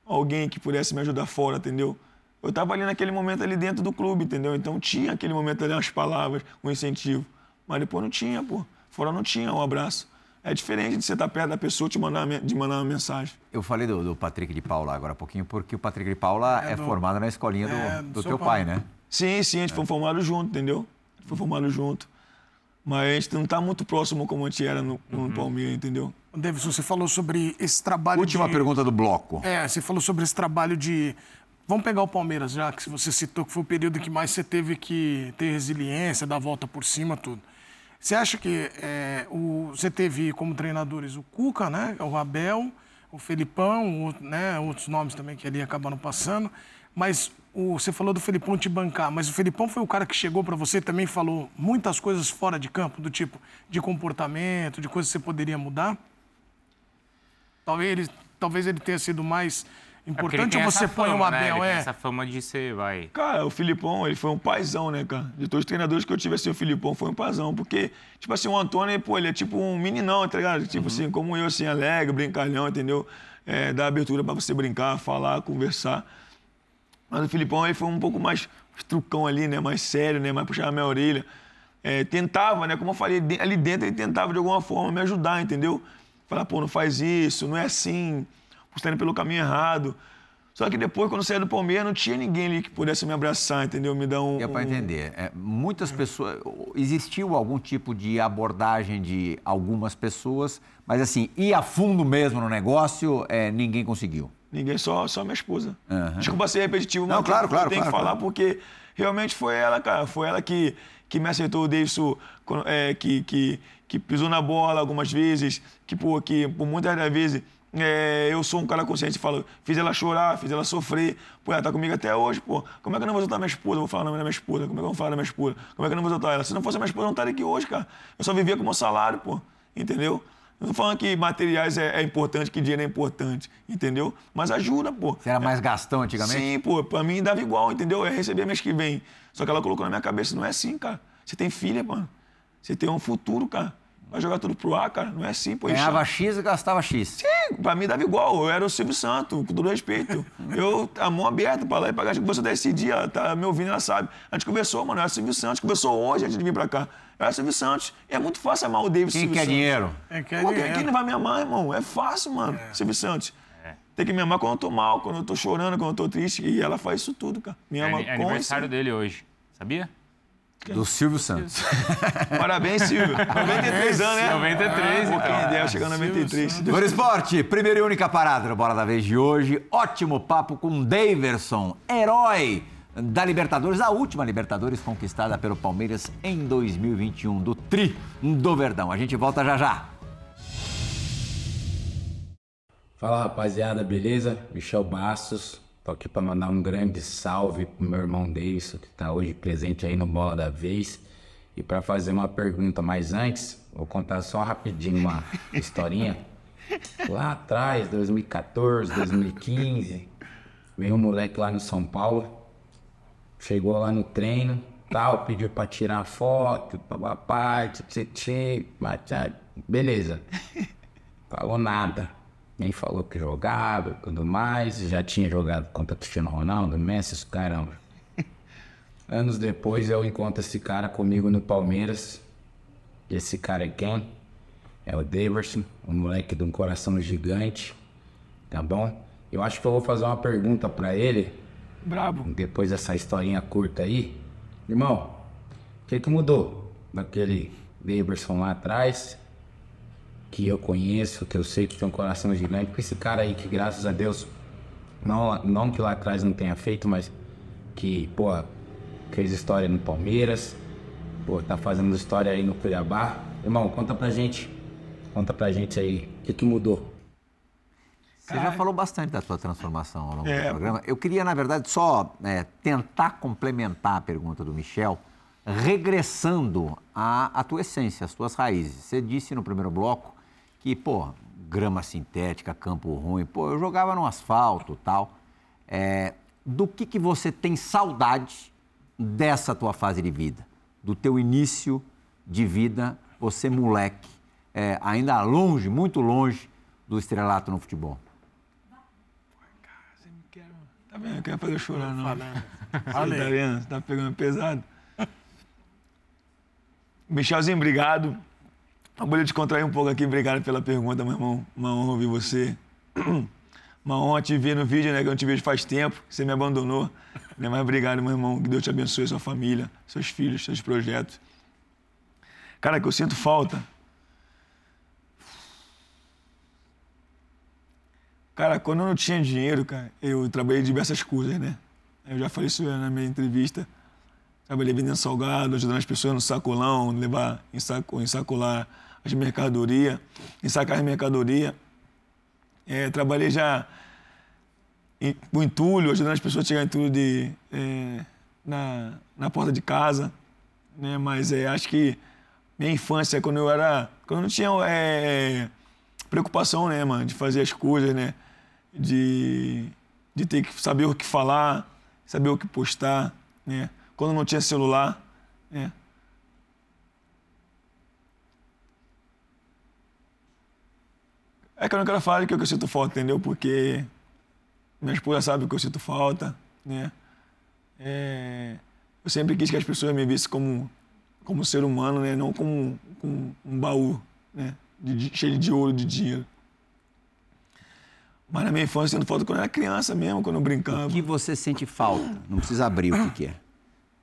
S3: alguém que pudesse me ajudar fora, entendeu? Eu estava ali naquele momento ali dentro do clube, entendeu? Então tinha aquele momento ali as palavras, um incentivo. Mas depois não tinha, pô. Fora não tinha um abraço. É diferente de você estar perto da pessoa te mandar, de mandar uma mensagem.
S1: Eu falei do, do Patrick de Paula agora há pouquinho, porque o Patrick de Paula é, é do, formado na escolinha do, é, do, do teu pai, né?
S3: Sim, sim, a gente é. foi formado junto, entendeu? A gente foi formado junto. Mas a gente não está muito próximo como a gente era no, no uhum. Palmeiras, entendeu?
S4: Davidson, você falou sobre esse trabalho
S1: Última
S4: de...
S1: pergunta do bloco.
S4: É, você falou sobre esse trabalho de... Vamos pegar o Palmeiras, já que você citou que foi o período que mais você teve que ter resiliência, dar a volta por cima, tudo. Você acha que é, o, você teve como treinadores o Cuca, né? O Abel, o Felipão, o, né? outros nomes também que ali acabaram passando. Mas o, você falou do Felipão te bancar, mas o Felipão foi o cara que chegou para você também falou muitas coisas fora de campo, do tipo de comportamento, de coisas que você poderia mudar? Talvez ele, talvez ele tenha sido mais
S2: É
S4: importante
S2: tem
S4: ou você põe o
S2: né?
S4: Abel,
S2: tem
S4: é?
S2: essa fama de ser, vai.
S3: Cara, o Filipão, ele foi um paizão, né, cara? De todos os treinadores que eu tive, assim, o Filipão foi um paizão. Porque, tipo assim, o Antônio, pô, ele é tipo um meninão, tá ligado? Tipo assim, como eu, assim, alegre, brincalhão, entendeu? É, dá abertura pra você brincar, falar, conversar. Mas o Filipão, ele foi um pouco mais trucão ali, né? Mais sério, né? Mais puxar a minha orelha. É, tentava, né? Como eu falei, ali dentro ele tentava de alguma forma me ajudar, entendeu? Falar, pô, não faz isso, não é assim, você indo pelo caminho errado. Só que depois, quando eu saí do Palmeiras, não tinha ninguém ali que pudesse me abraçar, entendeu? Me dar um.
S1: É para
S3: um-
S1: entender. É, muitas pessoas. Existiu algum tipo de abordagem de algumas pessoas, mas assim, ir a fundo mesmo no negócio, é, ninguém conseguiu.
S3: Ninguém, só, só minha esposa.
S1: Aham.
S3: Desculpa ser repetitivo,
S1: Não,
S3: mas
S1: claro,
S3: eu
S1: claro,
S3: tenho
S1: claro,
S3: que falar
S1: claro.
S3: porque realmente foi ela, cara. Foi ela que, que me aceitou o Davidson, é, que, que, que pisou na bola algumas vezes, que, pô, que por muitas das vezes é, eu sou um cara consciente, falo, fiz ela chorar, fiz ela sofrer, pô, ela tá comigo até hoje, pô. Como é que eu não vou soltar minha esposa? Eu vou falar o nome da minha esposa, como é que eu vou falar da minha esposa? Como é que eu não vou soltar ela? Se não fosse a minha esposa, eu não estaria aqui hoje, cara. Eu só vivia com o meu salário, pô, entendeu? Eu não tô falando que materiais é, é importante, que dinheiro é importante, entendeu? Mas ajuda, pô.
S1: Você era mais gastão antigamente?
S3: Sim, pô, pra mim dava igual, entendeu? É receber mês que vem. Só que ela colocou na minha cabeça, não é assim, cara. Você tem filha, mano. Você tem um futuro, cara. Vai jogar tudo pro ar, cara. Não é assim, pô.
S1: Ganhava
S3: Isso-
S1: X e gastava X.
S3: Sim, pra mim dava igual. Eu era o Silvio Santos, com todo respeito. Eu, a mão aberta pra lá e pra cá. Acho que você desse dia, ela tá me ouvindo, ela sabe. A gente conversou, mano. Eu era o Silvio Santos. Conversou hoje antes de vir pra cá. Eu era o Silvio Santos. E é muito fácil amar o David
S1: Quem
S3: Silvio
S1: quer
S3: Santos.
S1: dinheiro?
S4: É, quer
S3: Pô, quem,
S4: dinheiro.
S3: quem não vai me amar, irmão? É fácil, mano. Silvio Santos. Tem que me amar quando eu tô mal, quando eu tô chorando, quando eu tô triste. E ela faz isso tudo, cara. Me ama
S2: É
S3: com
S2: aniversário
S3: esse-
S2: dele hoje. Sabia?
S1: Do Silvio Santos.
S3: Parabéns, Silvio. 93 anos, né?
S2: 93,
S3: Pô,
S2: então.
S3: quem ideia chegar a 93. se Deus
S1: Por Esporte, primeira e única parada no Bola da Vez de hoje. Ótimo papo com Daverson, herói da Libertadores, a última Libertadores conquistada pelo Palmeiras em 2021, do Tri do Verdão. A gente volta já já.
S8: Fala rapaziada, beleza? Michel Bastos, tô aqui pra mandar um grande salve pro meu irmão Deilson, que tá hoje presente aí no Bola da Vez. E pra fazer uma pergunta, mas antes, vou contar só rapidinho uma historinha. Lá atrás, 2014, 2015, veio um moleque lá no São Paulo, chegou lá no treino, tal, pediu pra tirar foto, papapá, tchê, tchê, tchê, beleza. Falou nada. Nem falou que jogava e tudo mais. Já tinha jogado contra Cristiano Ronaldo, Messi, os caramba. Anos depois eu encontro esse cara comigo no Palmeiras. Esse cara é quem? É o Daverson, um moleque de um coração gigante. Tá bom? Eu acho que eu vou fazer uma pergunta pra ele,
S3: Brabo.
S8: depois dessa historinha curta aí. Irmão, o que, que mudou daquele Daverson lá atrás? Que eu conheço, que eu sei que tem um coração gigante, com esse cara aí que graças a Deus, não, não que lá atrás não tenha feito, mas que, pô, fez história no Palmeiras, pô, tá fazendo história aí no Cuiabá. Irmão, conta pra gente, conta pra gente aí, o que, que mudou?
S1: Você já falou bastante da sua transformação ao longo
S3: É.
S1: do programa. Eu queria, na verdade, só é, tentar complementar a pergunta do Michel, regressando à, à tua essência, às tuas raízes. Você disse no primeiro bloco que, pô, grama sintética, campo ruim, pô, eu jogava no asfalto tal. É, do que, que você tem saudade dessa tua fase de vida? Do teu início de vida, você moleque, é, ainda longe, muito longe do estrelato no futebol?
S3: Tá vendo? Não quer fazer eu chorar, não.
S4: Falando.
S3: Tá
S4: Falei.
S3: vendo? Você tá pegando pesado. Michelzinho, obrigado. Vou te contrair um pouco aqui. Obrigado pela pergunta, meu irmão. Uma honra ouvir você. Uma honra te ver no vídeo, né? Que eu não te vejo faz tempo. Você me abandonou. Né? Mas obrigado, meu irmão. Que Deus te abençoe, sua família, seus filhos, seus projetos. Cara, que eu sinto falta. Cara, quando eu não tinha dinheiro, cara, eu trabalhei diversas coisas, né? Eu já falei isso na minha entrevista. Trabalhei vendendo salgado, ajudando as pessoas no sacolão, levar, ensaco, ensacolar as mercadorias, ensacar as mercadorias. É, trabalhei já com entulho, ajudando as pessoas a em entulho de, é, na, na porta de casa. Né? Mas é, acho que minha infância, quando eu era. Quando eu não tinha é, preocupação, né, mano, de fazer as coisas, né? De, de ter que saber o que falar, saber o que postar, né? Quando não tinha celular, né? É que eu não quero falar que eu sinto falta, entendeu? Porque minha esposa sabe que eu sinto falta, né? É, eu sempre quis que as pessoas me vissem como como ser humano, né? Não como, como um baú, né? De, cheio de ouro, de dinheiro. Mas na minha infância, sinto falta quando eu era criança mesmo, quando eu brincava.
S1: O que você sente falta? Não precisa abrir o que, que é.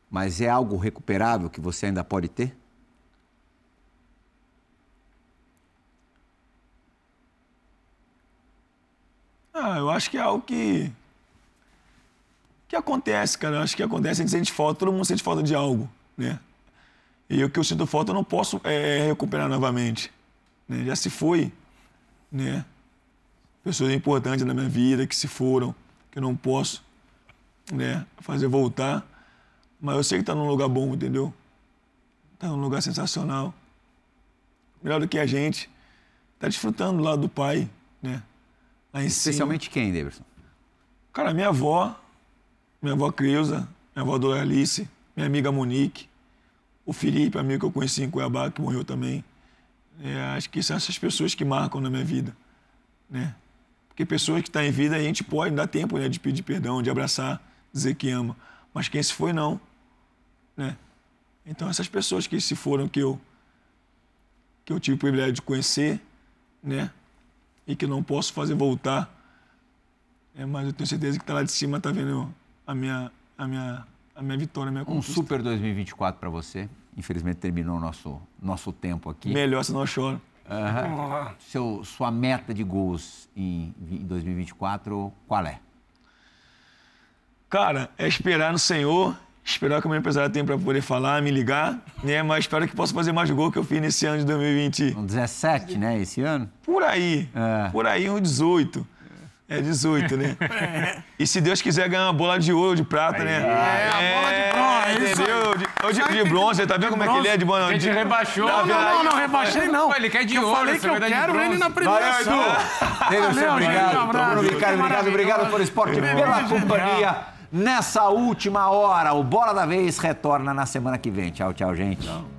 S1: Mas é algo recuperável que você ainda pode ter?
S3: Ah, eu acho que é algo que. que acontece, cara. Eu acho que acontece, a gente sente falta, todo mundo sente falta de algo, né? E o que eu sinto falta eu não posso é, recuperar novamente. Né? Já se foi, né? Pessoas importantes na minha vida que se foram, que eu não posso né, fazer voltar. Mas eu sei que está num lugar bom, entendeu? Está num lugar sensacional. Melhor do que a gente. Está desfrutando do lado do pai, né?
S1: Em Especialmente cima. quem, Davidson?
S3: Cara, minha avó, minha avó Creuza, minha avó Doralice, minha amiga Monique, o Felipe, amigo que eu conheci em Cuiabá, que morreu também. É, acho que são essas pessoas que marcam na minha vida, né? Porque pessoas que estão tá em vida, a gente pode dar tempo né, de pedir perdão, de abraçar, dizer que ama. Mas quem se foi, não. Né? Então, essas pessoas que se foram, que eu, que eu tive o privilégio de conhecer, né? E que não posso fazer voltar. É, mas eu tenho certeza que está lá de cima, está vendo a minha, a minha a minha vitória, a minha
S1: conquista. Um super 2024 para você. Infelizmente terminou nosso, nosso tempo aqui.
S3: Melhor, senão eu choro.
S1: Uhum. Seu, sua meta de gols em, em 2024, qual é?
S3: Cara, é esperar no Senhor, esperar que o meu empresário tenha para poder falar, me ligar, né? Mas espero que possa fazer mais gol que eu fiz nesse ano de 2020.
S1: Um 17, né? Esse ano?
S3: Por aí. É. Por aí, um 18. É 18, né? É. E se Deus quiser ganhar uma bola de ouro, de prata,
S4: aí,
S3: né?
S4: É, a bola de bronze. É
S3: entendeu? De, de, de bronze, tá vendo como é que ele é de bola?
S2: A gente rebaixou.
S4: Não, não, não, não, rebaixei não.
S2: Pô, ele quer de eu ouro.
S4: Eu falei que eu quero ele na premiação.
S1: Valeu, Edu. obrigado. Bruno Ricardo, obrigado, obrigado por esporte, pela companhia. Nessa última hora, o Bola da Vez retorna na semana que vem. Tchau, tchau, gente. Tchau.